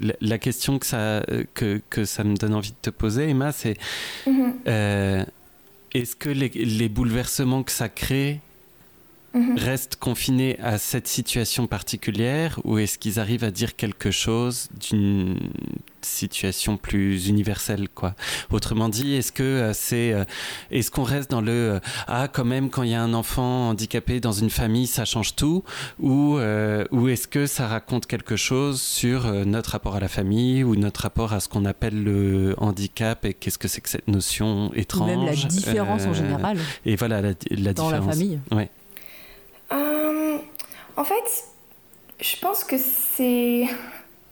la, question que ça, que, que, ça me donne envie de te poser, Emma, c'est mm-hmm. Est-ce que les, bouleversements que ça crée mhm. restent confinés à cette situation particulière ou est-ce qu'ils arrivent à dire quelque chose d'une situation plus universelle quoi? Autrement dit est-ce que euh, c'est euh, est-ce qu'on reste dans le euh, ah quand même quand il y a un enfant handicapé dans une famille ça change tout? Ou ou est-ce que ça raconte quelque chose sur notre rapport à la famille ou notre rapport à ce qu'on appelle le handicap et qu'est-ce que c'est que cette notion étrange même la différence en général et voilà la, la dans la famille. Ouais. En fait je pense que c'est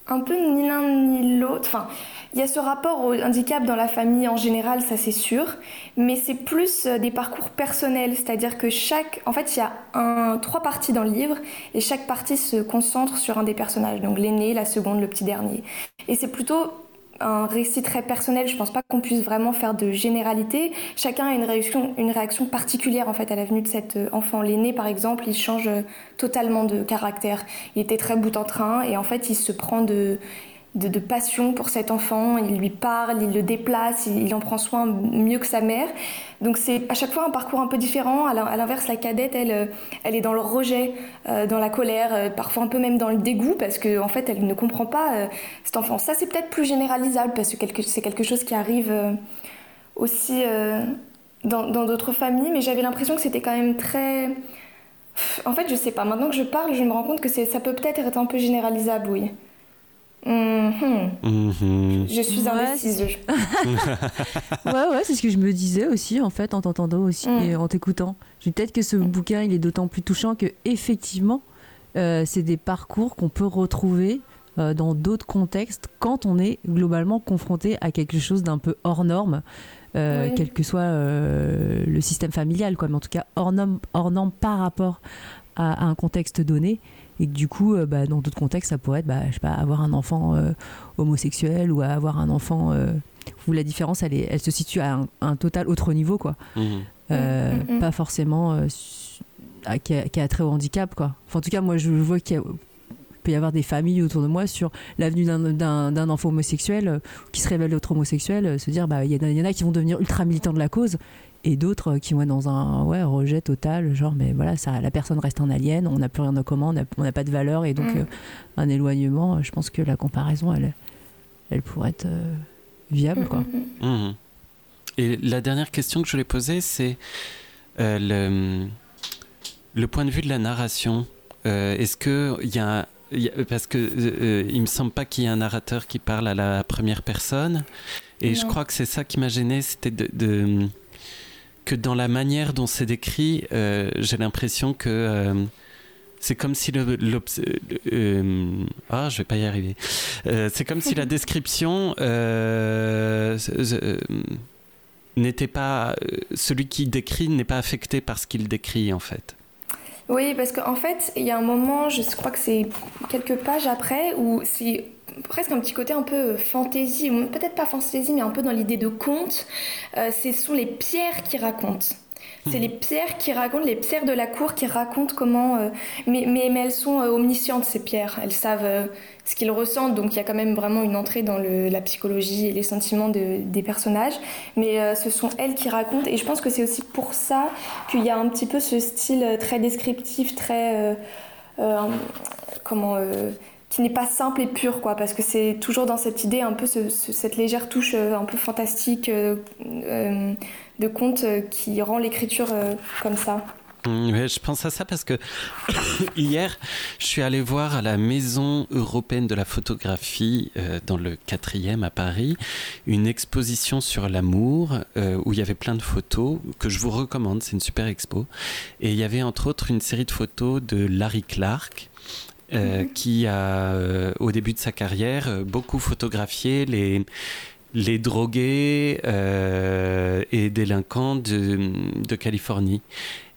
un peu ni l'un ni l'autre. Enfin, il y a ce rapport au handicap dans la famille en général, ça c'est sûr, mais c'est plus euh, des parcours personnels, c'est-à-dire que chaque, en fait, il y a trois parties dans le livre et chaque partie se concentre sur un des personnages, donc l'aîné, la seconde, le petit dernier. Et c'est plutôt un récit très personnel. Je pense pas qu'on puisse vraiment faire de généralité. Chacun a une réaction, une réaction particulière en fait à la venue de cet euh, enfant. L'aîné, par exemple, il change euh, totalement de caractère. Il était très bout en train et en fait, il se prend de de, passion pour cet enfant, il lui parle, il le déplace, il, en prend soin mieux que sa mère. Donc c'est à chaque fois un parcours un peu différent. À l'inverse, la cadette, elle, euh, elle est dans le rejet, euh, dans la colère, euh, parfois un peu même dans le dégoût, parce qu'en en fait, elle ne comprend pas cet enfant. Ça, c'est peut-être plus généralisable, parce que c'est quelque chose qui arrive aussi dans d'autres familles, mais j'avais l'impression que c'était quand même très... En fait, je sais pas, maintenant que je parle, je me rends compte que ça peut peut-être être un peu généralisable, oui. Mhm. Je suis indécise. ouais, ouais, c'est ce que je me disais aussi, en fait, en t'entendant aussi mm. et en t'écoutant. Peut-être que ce bouquin, il est d'autant plus touchant que, effectivement, euh, c'est des parcours qu'on peut retrouver euh, dans d'autres contextes quand on est globalement confronté à quelque chose d'un peu hors norme. Euh, quel que soit le système familial, quoi, mais en tout cas hors norme, hors norme par rapport à, à un contexte donné et que du coup, euh, bah, dans d'autres contextes, ça pourrait être, bah, je sais pas, avoir un enfant euh, homosexuel ou avoir un enfant euh, où la différence, elle, est, elle se situe à un, total autre niveau, quoi. Mmh. Mmh, mmh, pas forcément qui, a, trait au handicap, quoi. Enfin, en tout cas, moi, je vois qu'il peut y avoir des familles autour de moi sur l'avenue d'un enfant homosexuel qui se révèle être homosexuel, se dire, bah, il y, y, en a qui vont devenir ultra militants de la cause et d'autres euh, qui vont être dans un ouais, rejet total, genre mais voilà, ça, la personne reste un alien, on n'a plus rien en commun, on n'a pas de valeur et donc Mm. euh, un éloignement, je pense que la comparaison, elle, elle pourrait être euh, viable. Quoi. Mm, mm, Mhm. Et la dernière question que je voulais poser, c'est euh, le, le point de vue de la narration. Euh, Est-ce que il y a a- parce que euh, il me semble pas qu'il y ait un narrateur qui parle à la première personne et je crois que c'est ça qui m'a gêné c'était de, de- que dans la manière dont c'est décrit euh, j'ai l'impression que euh, c'est comme si le, euh, ah je vais pas y arriver. C'est comme si la description n'était pas celui qui décrit n'est pas affecté par ce qu'il décrit en fait. Oui, parce qu'en fait, il y a un moment, je crois que c'est quelques pages après, où c'est presque un petit côté un peu fantaisie, peut-être pas fantaisie, mais un peu dans l'idée de conte. Euh, ce sont les pierres qui racontent. C'est les pierres qui racontent, les pierres de la cour qui racontent comment. euh, mais, mais, mais elles sont euh, omniscientes, ces pierres. Elles savent euh, ce qu'ils ressentent, donc il y a quand même vraiment une entrée dans le- la psychologie et les sentiments de- des personnages. Mais ce sont elles qui racontent, et je pense que c'est aussi pour ça qu'il y a un petit peu ce style très descriptif, très. comment. Qui n'est pas simple et pur, quoi, parce que c'est toujours dans cette idée, un peu ce- ce- cette légère touche euh, un peu fantastique euh, euh, de conte qui rend l'écriture comme ça. Mm, ouais, je pense à ça parce que hier, je suis allé voir à la Maison européenne de la photographie dans le quatrième à Paris une exposition sur l'amour où il y avait plein de photos que je vous recommande. C'est une super expo. Et il y avait entre autres une série de photos de Larry Clark. Euh, qui a, euh, au début de sa carrière, euh, beaucoup photographié les, les drogués et délinquants de, de Californie.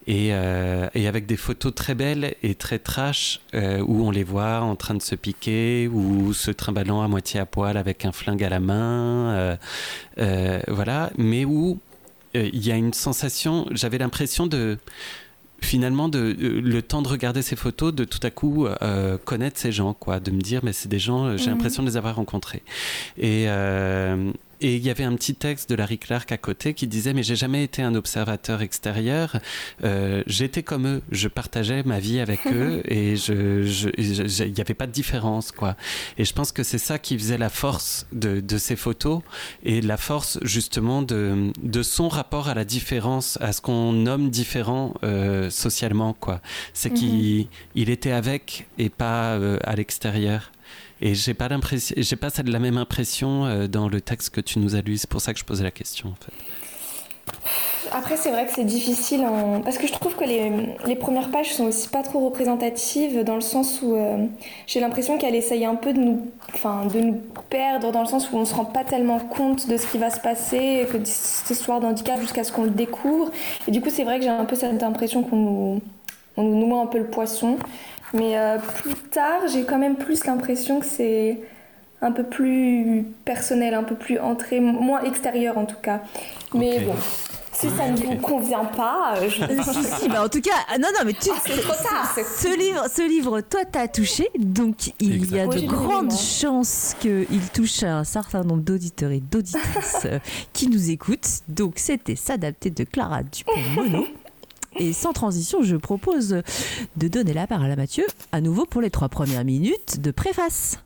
Et, et avec des photos très belles et très trash où on les voit en train de se piquer ou se trimballant à moitié à poil avec un flingue à la main, voilà, mais où il y a une sensation, j'avais l'impression de finalement de euh, le temps de regarder ces photos de tout à coup euh, connaître ces gens quoi de me dire mais c'est des gens euh, j'ai Mhm. l'impression de les avoir rencontrés et euh, et il y avait un petit texte de Larry Clark à côté qui disait mais j'ai jamais été un observateur extérieur euh, j'étais comme eux je partageais ma vie avec eux et je il n'y avait pas de différence quoi et je pense que c'est ça qui faisait la force de, de ces photos et la force justement de, de son rapport à la différence, à ce qu'on nomme différent euh, socialement, quoi. C'est qu'il il était avec et pas euh, à l'extérieur. Et j'ai pas l'impression, j'ai pas la même impression euh, dans le texte que tu nous as lu. C'est pour ça que je posais la question, en fait. Après, c'est vrai que c'est difficile parce que je trouve que les, les premières pages sont aussi pas trop représentatives dans le sens où euh, j'ai l'impression qu'elle essaye un peu de nous, de nous perdre dans le sens où on se rend pas tellement compte de ce qui va se passer, que cette histoire d'handicap jusqu'à ce qu'on le découvre. Et du coup, c'est vrai que j'ai un peu cette impression qu'on nous, on nous noie un peu le poisson. Mais euh, plus tard, j'ai quand même plus l'impression que c'est un peu plus personnel, un peu plus entré, moins extérieur en tout cas. Mais bon, si ça ne vous convient pas, euh, je... Euh, si, si, bah en tout cas, ah, non, non, mais tu, Ah, c'est trop tard. c'est- ce livre, ce livre, toi, t'as touché, donc il y a de Oui, grandes chances qu'il touche un certain nombre d'auditeurs et d'auditrices euh, qui nous écoutent. Donc c'était s'adapter de Clara Dupont-Mono. Et sans transition, je propose de donner la parole à Mathieu, à nouveau pour les trois premières minutes de préface.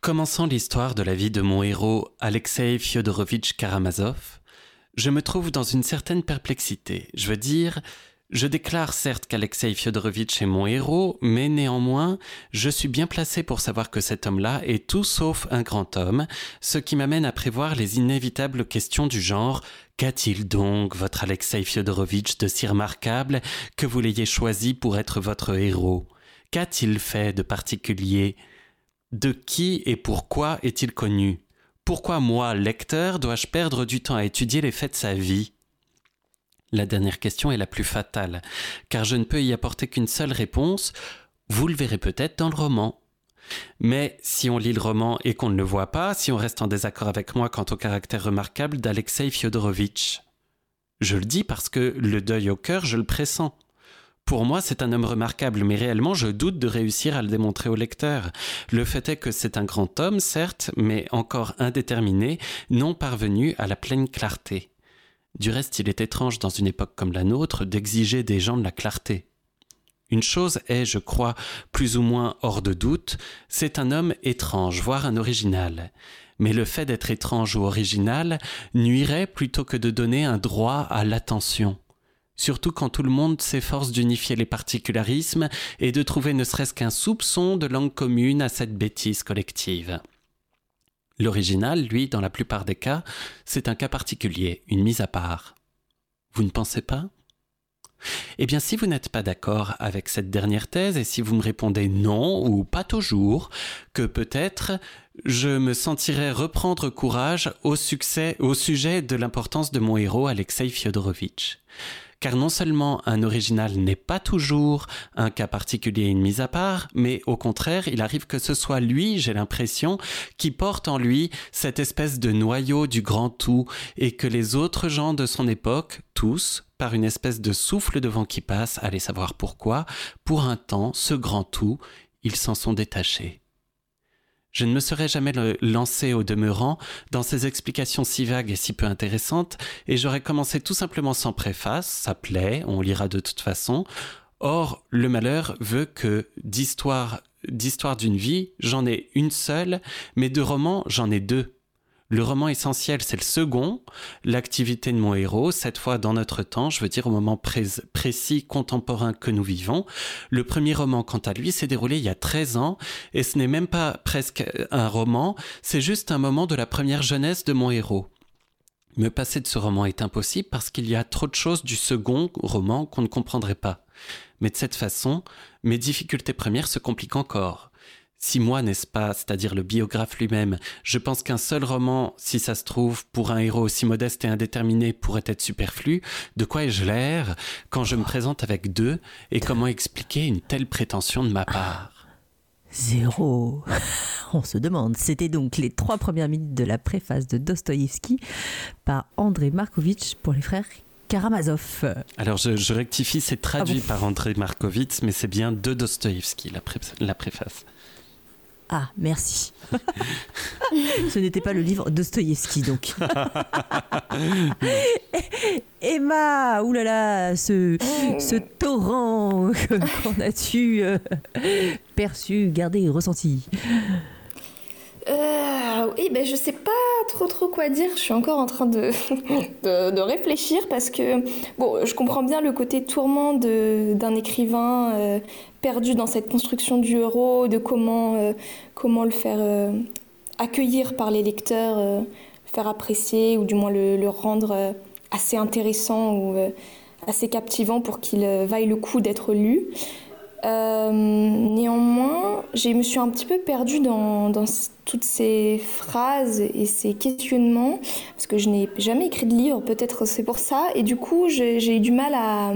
Commençant l'histoire de la vie de mon héros Alexei Fyodorovitch Karamazov, je me trouve dans une certaine perplexité. Je veux dire, je déclare certes qu'Alexei Fyodorovitch est mon héros, mais néanmoins, je suis bien placé pour savoir que cet homme-là est tout sauf un grand homme, ce qui m'amène à prévoir les inévitables questions du genre Qu'a-t-il donc, votre Alexei Fyodorovitch, de si remarquable que vous l'ayez choisi pour être votre héros? Qu'a-t-il fait de particulier? De qui et pourquoi est-il connu? Pourquoi moi, lecteur, dois-je perdre du temps à étudier les faits de sa vie? La dernière question est la plus fatale, car je ne peux y apporter qu'une seule réponse. Vous le verrez peut-être dans le roman. Mais si on lit le roman et qu'on ne le voit pas, si on reste en désaccord avec moi quant au caractère remarquable d'Alexei Fyodorovitch, je le dis parce que le deuil au cœur, je le pressens. Pour moi, c'est un homme remarquable, mais réellement, je doute de réussir à le démontrer au lecteur. Le fait est que c'est un grand homme, certes, mais encore indéterminé, non parvenu à la pleine clarté. Du reste, il est étrange dans une époque comme la nôtre d'exiger des gens de la clarté. Une chose est, je crois, plus ou moins hors de doute, c'est un homme étrange, voire un original. Mais le fait d'être étrange ou original nuirait plutôt que de donner un droit à l'attention. Surtout quand tout le monde s'efforce d'unifier les particularismes et de trouver ne serait-ce qu'un soupçon de langue commune à cette bêtise collective. L'original, lui, dans la plupart des cas, c'est un cas particulier, une mise à part. Vous ne pensez pas? Eh bien, si vous n'êtes pas d'accord avec cette dernière thèse et si vous me répondez non ou pas toujours, que peut-être je me sentirais reprendre courage au succès, au sujet de l'importance de mon héros Alexei Fyodorovitch. Car non seulement un original n'est pas toujours un cas particulier et une mise à part, mais au contraire, il arrive que ce soit lui, j'ai l'impression, qui porte en lui cette espèce de noyau du grand tout et que les autres gens de son époque, tous, par une espèce de souffle de vent qui passe, allez savoir pourquoi, pour un temps, ce grand tout, ils s'en sont détachés. Je ne me serais jamais lancé au demeurant dans ces explications si vagues et si peu intéressantes, et j'aurais commencé tout simplement sans préface, ça plaît, on lira de toute façon. Or, le malheur veut que d'histoire, d'histoire d'une vie, j'en ai une seule, mais de romans, j'en ai deux. Le roman essentiel, c'est le second, l'activité de mon héros, cette fois dans notre temps, je veux dire au moment précis, contemporain que nous vivons. Le premier roman, quant à lui, s'est déroulé il y a 13 ans, et ce n'est même pas presque un roman, c'est juste un moment de la première jeunesse de mon héros. Me passer de ce roman est impossible parce qu'il y a trop de choses du second roman qu'on ne comprendrait pas. Mais de cette façon, mes difficultés premières se compliquent encore. Si moi, n'est-ce pas, c'est-à-dire le biographe lui-même, je pense qu'un seul roman, si ça se trouve, pour un héros aussi modeste et indéterminé, pourrait être superflu, de quoi ai-je l'air quand je me présente avec deux et comment expliquer une telle prétention de ma part? Zéro. On se demande. C'était donc les trois premières minutes de la préface de Dostoïevski par André Markovitch pour les frères Karamazov. Alors je, rectifie, c'est traduit ah par André Markovitch, mais c'est bien de Dostoïevski, la, la préface. Ah, merci. Ce n'était pas le livre Dostoïevski, donc. Emma, oulala, ce, ce torrent qu'on a-tu euh, perçu, gardé, ressenti euh, oui, ben je sais pas trop trop quoi dire. Je suis encore en train de, réfléchir parce que je comprends bien le côté tourment d'un écrivain euh, perdu dans cette construction du héros, de comment euh, le faire euh, accueillir par les lecteurs, faire apprécier ou du moins le, le rendre assez intéressant ou assez captivant pour qu'il vaille le coup d'être lu. Euh, néanmoins, je me suis un petit peu perdue dans, toutes ces phrases et ces questionnements, parce que je n'ai jamais écrit de livre, peut-être c'est pour ça, et du coup j'ai eu du mal à,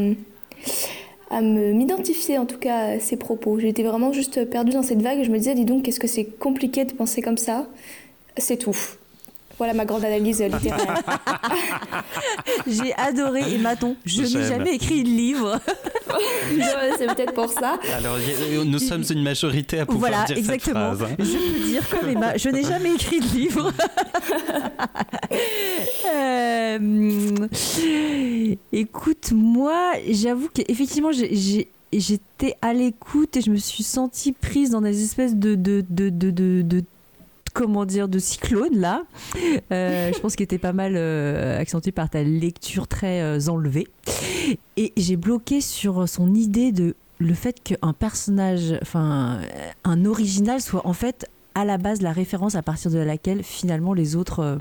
à m'identifier en tout cas à ces propos. J'étais vraiment juste perdue dans cette vague et je me disais, dis donc, qu'est-ce que c'est compliqué de penser comme ça? C'est tout. Voilà ma grande analyse littéraire. J'ai adoré et Maton. Je n'ai jamais écrit de livre. c'est peut-être pour ça. Alors, nous sommes une majorité à pouvoir dire exactement. cette phrase. Hein. Je peux dire comme Emma, je n'ai jamais écrit de livre. Euh, écoute, moi, j'avoue qu'effectivement, j'étais à l'écoute et je me suis sentie prise dans des espèces de, de, de, de, de comment dire, de cyclone là. Euh, je pense qu'il était pas mal euh, accentué par ta lecture très euh, enlevée. Et j'ai bloqué sur son idée de le fait qu'un personnage, enfin un original soit en fait à la base la référence à partir de laquelle finalement les autres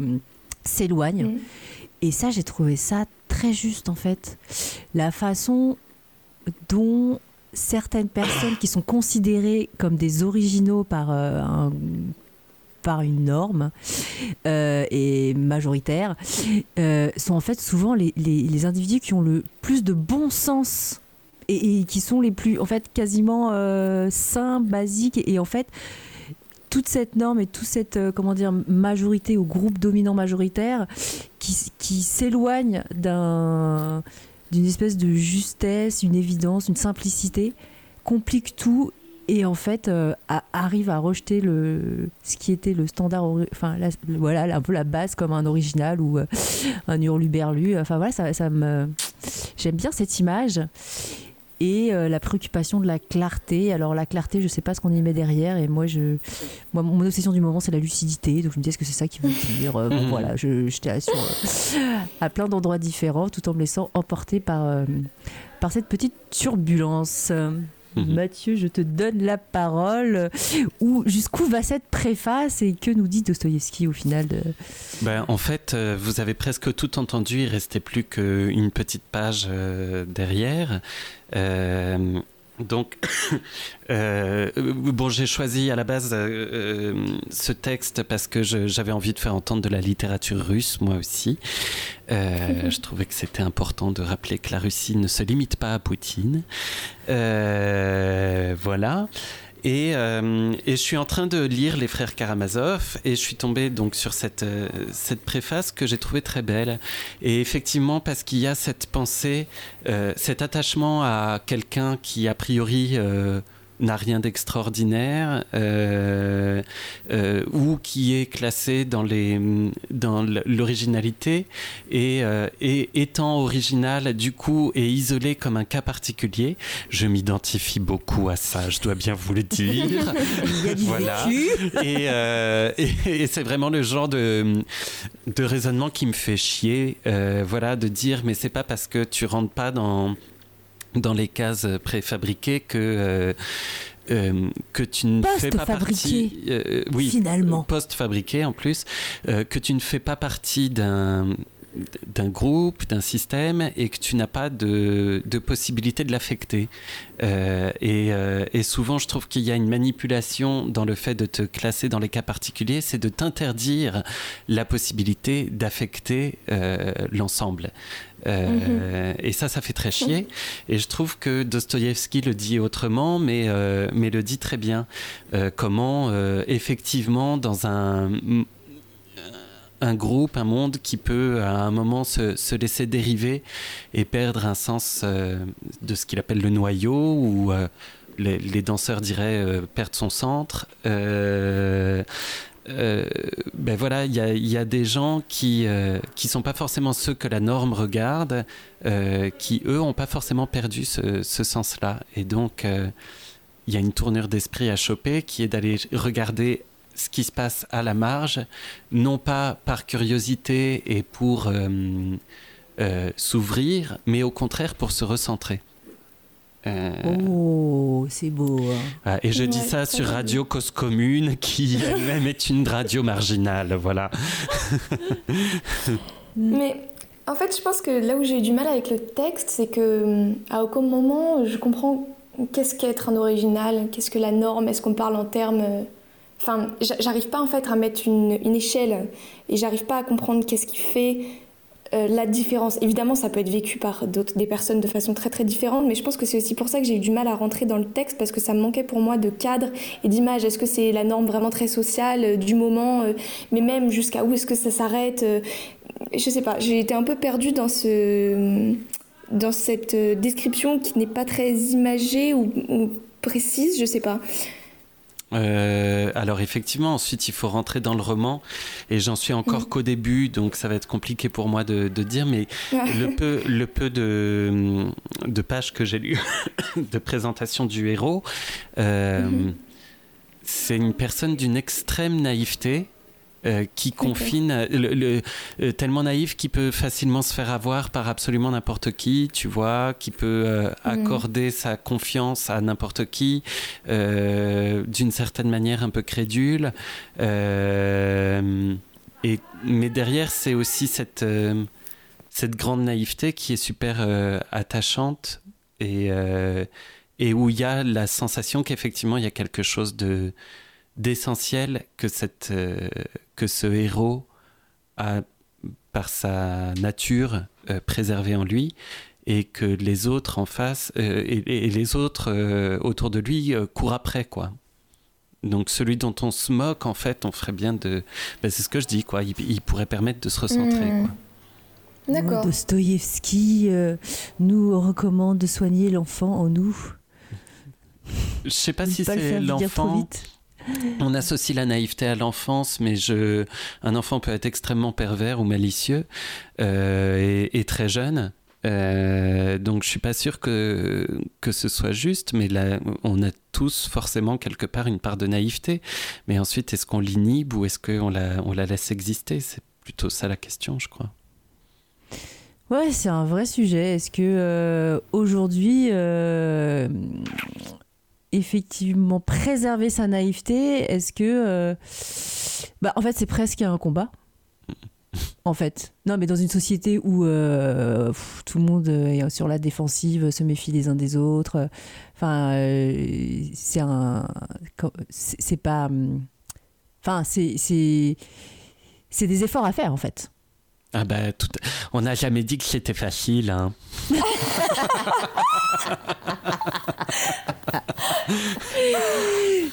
s'éloignent. Et ça, j'ai trouvé ça très juste en fait. La façon dont certaines personnes qui sont considérées comme des originaux par un par une norme euh, et majoritaire, euh, sont en fait souvent les, les, individus qui ont le plus de bon sens et, qui sont les plus, en fait, quasiment euh, sains, basiques. Et, en fait, toute cette norme et toute cette, comment dire, majorité ou groupe dominant majoritaire qui, qui s'éloigne d'un d'une espèce de justesse, une évidence, une simplicité, complique tout et en fait euh, a- arrive à rejeter le ce qui était le standard enfin la- voilà un peu la base comme un original ou euh, un hurluberlu. Enfin voilà ça, ça me j'aime bien cette image. Et euh, la préoccupation de la clarté. Alors la clarté je sais pas ce qu'on y met derrière. Et moi je moi mon obsession du moment c'est la lucidité. Donc je me dis est-ce que c'est ça qui veut dire Euh, bon, voilà je j'étais à plein d'endroits différents tout en me laissant emporter par par cette petite turbulence Mhm. Mathieu, je te donne la parole. Où, jusqu'où va cette préface et que nous dit Dostoïevski au final de... Ben, en fait, euh, vous avez presque tout entendu. Il restait plus qu'une petite page euh, derrière. Euh, donc, euh, bon, j'ai choisi à la base euh, euh, ce texte parce que j'avais envie de faire entendre de la littérature russe, moi aussi. Euh, je trouvais que c'était important de rappeler que la Russie ne se limite pas à Poutine. Euh, voilà. Et, euh, et je suis en train de lire Les Frères Karamazov et je suis tombé donc sur cette, euh, cette préface que j'ai trouvée très belle. Et effectivement, parce qu'il y a cette pensée, euh, cet attachement à quelqu'un qui a priori n'a rien d'extraordinaire euh, euh, ou qui est classé dans les dans l'originalité et, euh, et étant original du coup et isolé comme un cas particulier je m'identifie beaucoup à ça je dois bien vous le dire Voilà. et, et, et c'est vraiment le genre de, de raisonnement qui me fait chier. voilà, de dire, mais c'est pas parce que tu rentres pas dans, dans les cases préfabriquées que. euh, euh, que tu ne fais pas partie. euh, oui, finalement. Post-fabriqué en plus, euh, que tu ne fais pas partie d'un d'un groupe, d'un système et que tu n'as pas de, de possibilité de l'affecter. Euh, et, euh, et souvent, je trouve qu'il y a une manipulation dans le fait de te classer dans les cas particuliers, c'est de t'interdire la possibilité d'affecter euh, l'ensemble. Euh, Et ça, ça fait très chier. Et je trouve que Dostoïevski le dit autrement, mais, euh, mais le dit très bien. Euh, comment, effectivement, dans un un groupe, un monde qui peut à un moment se, se laisser dériver et perdre un sens euh, de ce qu'il appelle le noyau, ou euh, les, danseurs diraient euh, perdre son centre. Ben voilà, il y a, des gens qui qui sont pas forcément ceux que la norme regarde, qui eux ont pas forcément perdu ce, ce sens-là, et donc il y a une tournure d'esprit à choper qui est d'aller regarder ce qui se passe à la marge, non pas par curiosité et pour euh, euh, s'ouvrir, mais au contraire pour se recentrer. Euh, Oh, c'est beau. hein. Et je dis Ouais, ça ça sur. Radio Cause Commune, qui elle-même est une radio marginale. Voilà. Mais en fait, je pense que là où j'ai eu du mal avec le texte, c'est que hum, à aucun moment je comprends qu'est-ce qu'être un original, qu'est-ce que la norme, est-ce qu'on parle en termes. Enfin, j'a- j'arrive pas en fait à mettre une, échelle et j'arrive pas à comprendre qu'est-ce qui fait euh, la différence. Évidemment, ça peut être vécu par des personnes de façon très très différente, mais je pense que c'est aussi pour ça que j'ai eu du mal à rentrer dans le texte parce que ça me manquait pour moi de cadre et d'image. Est-ce que c'est la norme vraiment très sociale euh, du moment, euh, mais même jusqu'à où est-ce que ça s'arrête je sais pas, j'ai été un peu perdue dans ce dans cette description qui n'est pas très imagée ou, ou précise, je sais pas. Euh, alors effectivement, ensuite il faut rentrer dans le roman, et j'en suis encore Mhm. qu'au début, donc ça va être compliqué pour moi de, de dire, mais le peu, le peu de, de pages que j'ai lues de présentation du héros, euh, Mhm. c'est une personne d'une extrême naïveté. Euh, qui confine le- le- euh, tellement naïf qu'il peut facilement se faire avoir par absolument n'importe qui, tu vois, qui peut euh, accorder sa confiance à n'importe qui, euh, d'une certaine manière un peu crédule. Euh, et, mais derrière, c'est aussi cette, euh, cette grande naïveté qui est super euh, attachante et, euh, et où il y a la sensation qu'effectivement il y a quelque chose de d'essentiel que cette euh, que ce héros a par sa nature euh, préservé en lui et que les autres en face euh, et, et les autres euh, autour de lui euh, courent après quoi donc celui dont on se moque en fait on ferait bien de ben, c'est ce que je dis quoi il, il pourrait permettre de se recentrer Mm. quoi. D'accord. Dostoïevski euh, nous recommande de soigner l'enfant en nous. Je sais pas si c'est l'enfant. On associe la naïveté à l'enfance, mais un enfant peut être extrêmement pervers ou malicieux euh, et, très jeune. Euh, donc je suis pas sûr que, que ce soit juste, mais là, on a tous forcément quelque part une part de naïveté. Mais ensuite, est-ce qu'on l'inhibe ou est-ce qu'on la, laisse exister? C'est plutôt ça la question, je crois. Ouais, c'est un vrai sujet. Est-ce que euh, aujourd'hui, effectivement, préserver sa naïveté, est-ce que, euh, bah, en fait, c'est presque un combat. En fait, non, mais dans une société où euh, tout le monde est sur la défensive, se méfie les uns des autres. euh, Enfin, euh, c'est un, c'est pas, hum, enfin, c'est c'est des efforts à faire en fait. Ah bah, tout... on n'a jamais dit que c'était facile. Hein.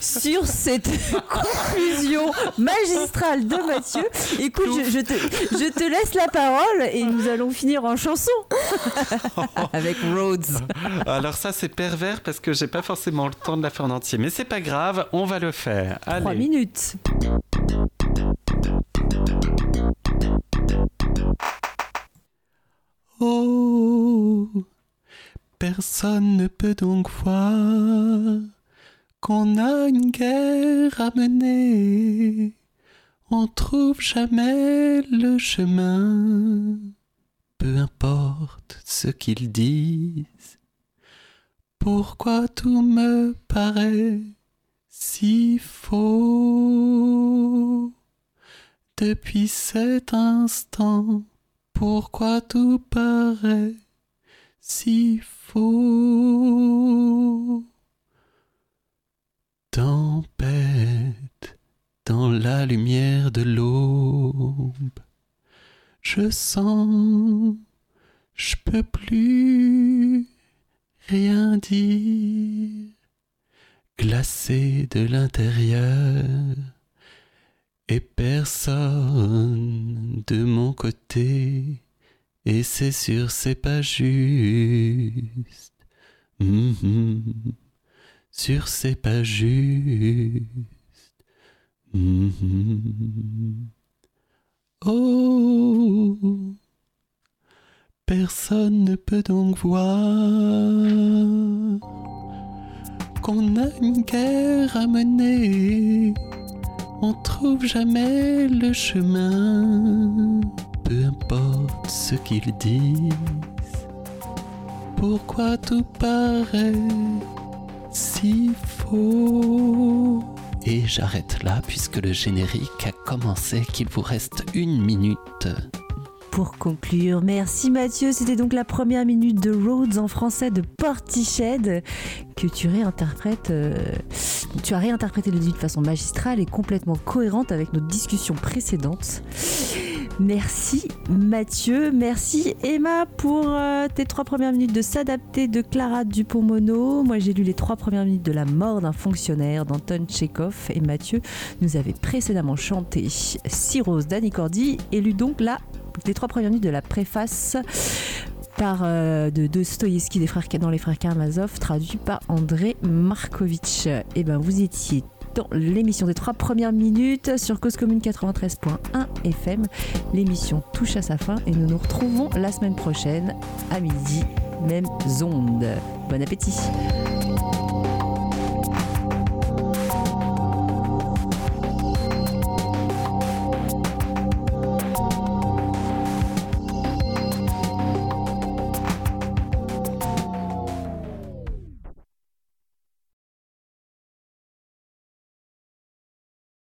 sur cette conclusion magistrale de Mathieu. Écoute, je, je te, je te laisse la parole et nous allons finir en chanson avec Rhodes. Alors ça, c'est pervers parce que j'ai pas forcément le temps de la faire en entier. Mais c'est pas grave, on va le faire. Trois Allez. minutes. Oh, personne ne peut donc voir qu'on a une guerre à mener. On trouve jamais le chemin, peu importe ce qu'ils disent. Pourquoi tout me paraît si faux? Depuis cet instant? Pourquoi tout paraît si faux Tempête dans la lumière de l'aube. Je sens, je peux plus rien dire. Glacé de l'intérieur et personne de mon côté, et c'est sûr, c'est pas juste. Mhm. Sur c'est pas juste. Mhm. Oh, personne ne peut donc voir qu'on a une guerre à mener. On trouve jamais le chemin, peu importe ce qu'ils disent. Pourquoi tout paraît si faux? Et j'arrête là puisque le générique a commencé, qu'il vous reste une minute. Pour conclure, merci Mathieu. C'était donc la première minute de Rhodes en français de Portiched que tu réinterprètes. euh, tu as réinterprété le dit de façon magistrale et complètement cohérente avec nos discussions précédentes. Merci Mathieu, merci Emma pour euh, tes trois premières minutes de s'adapter de Clara Dupont-Mono. Moi j'ai lu les trois premières minutes de la mort d'un fonctionnaire d'Anton Tchekhov et Mathieu nous avait précédemment chanté Six roses d'Annie Cordy et lu donc la les trois premières minutes de la préface par euh, de Dostoïevski des frères dans les frères Karamazov, traduit par André Markovitch. Et ben vous étiez dans l'émission des trois premières minutes sur Cause Commune 93.1 FM. L'émission touche à sa fin et nous nous retrouvons la semaine prochaine à midi, même onde. Bon appétit.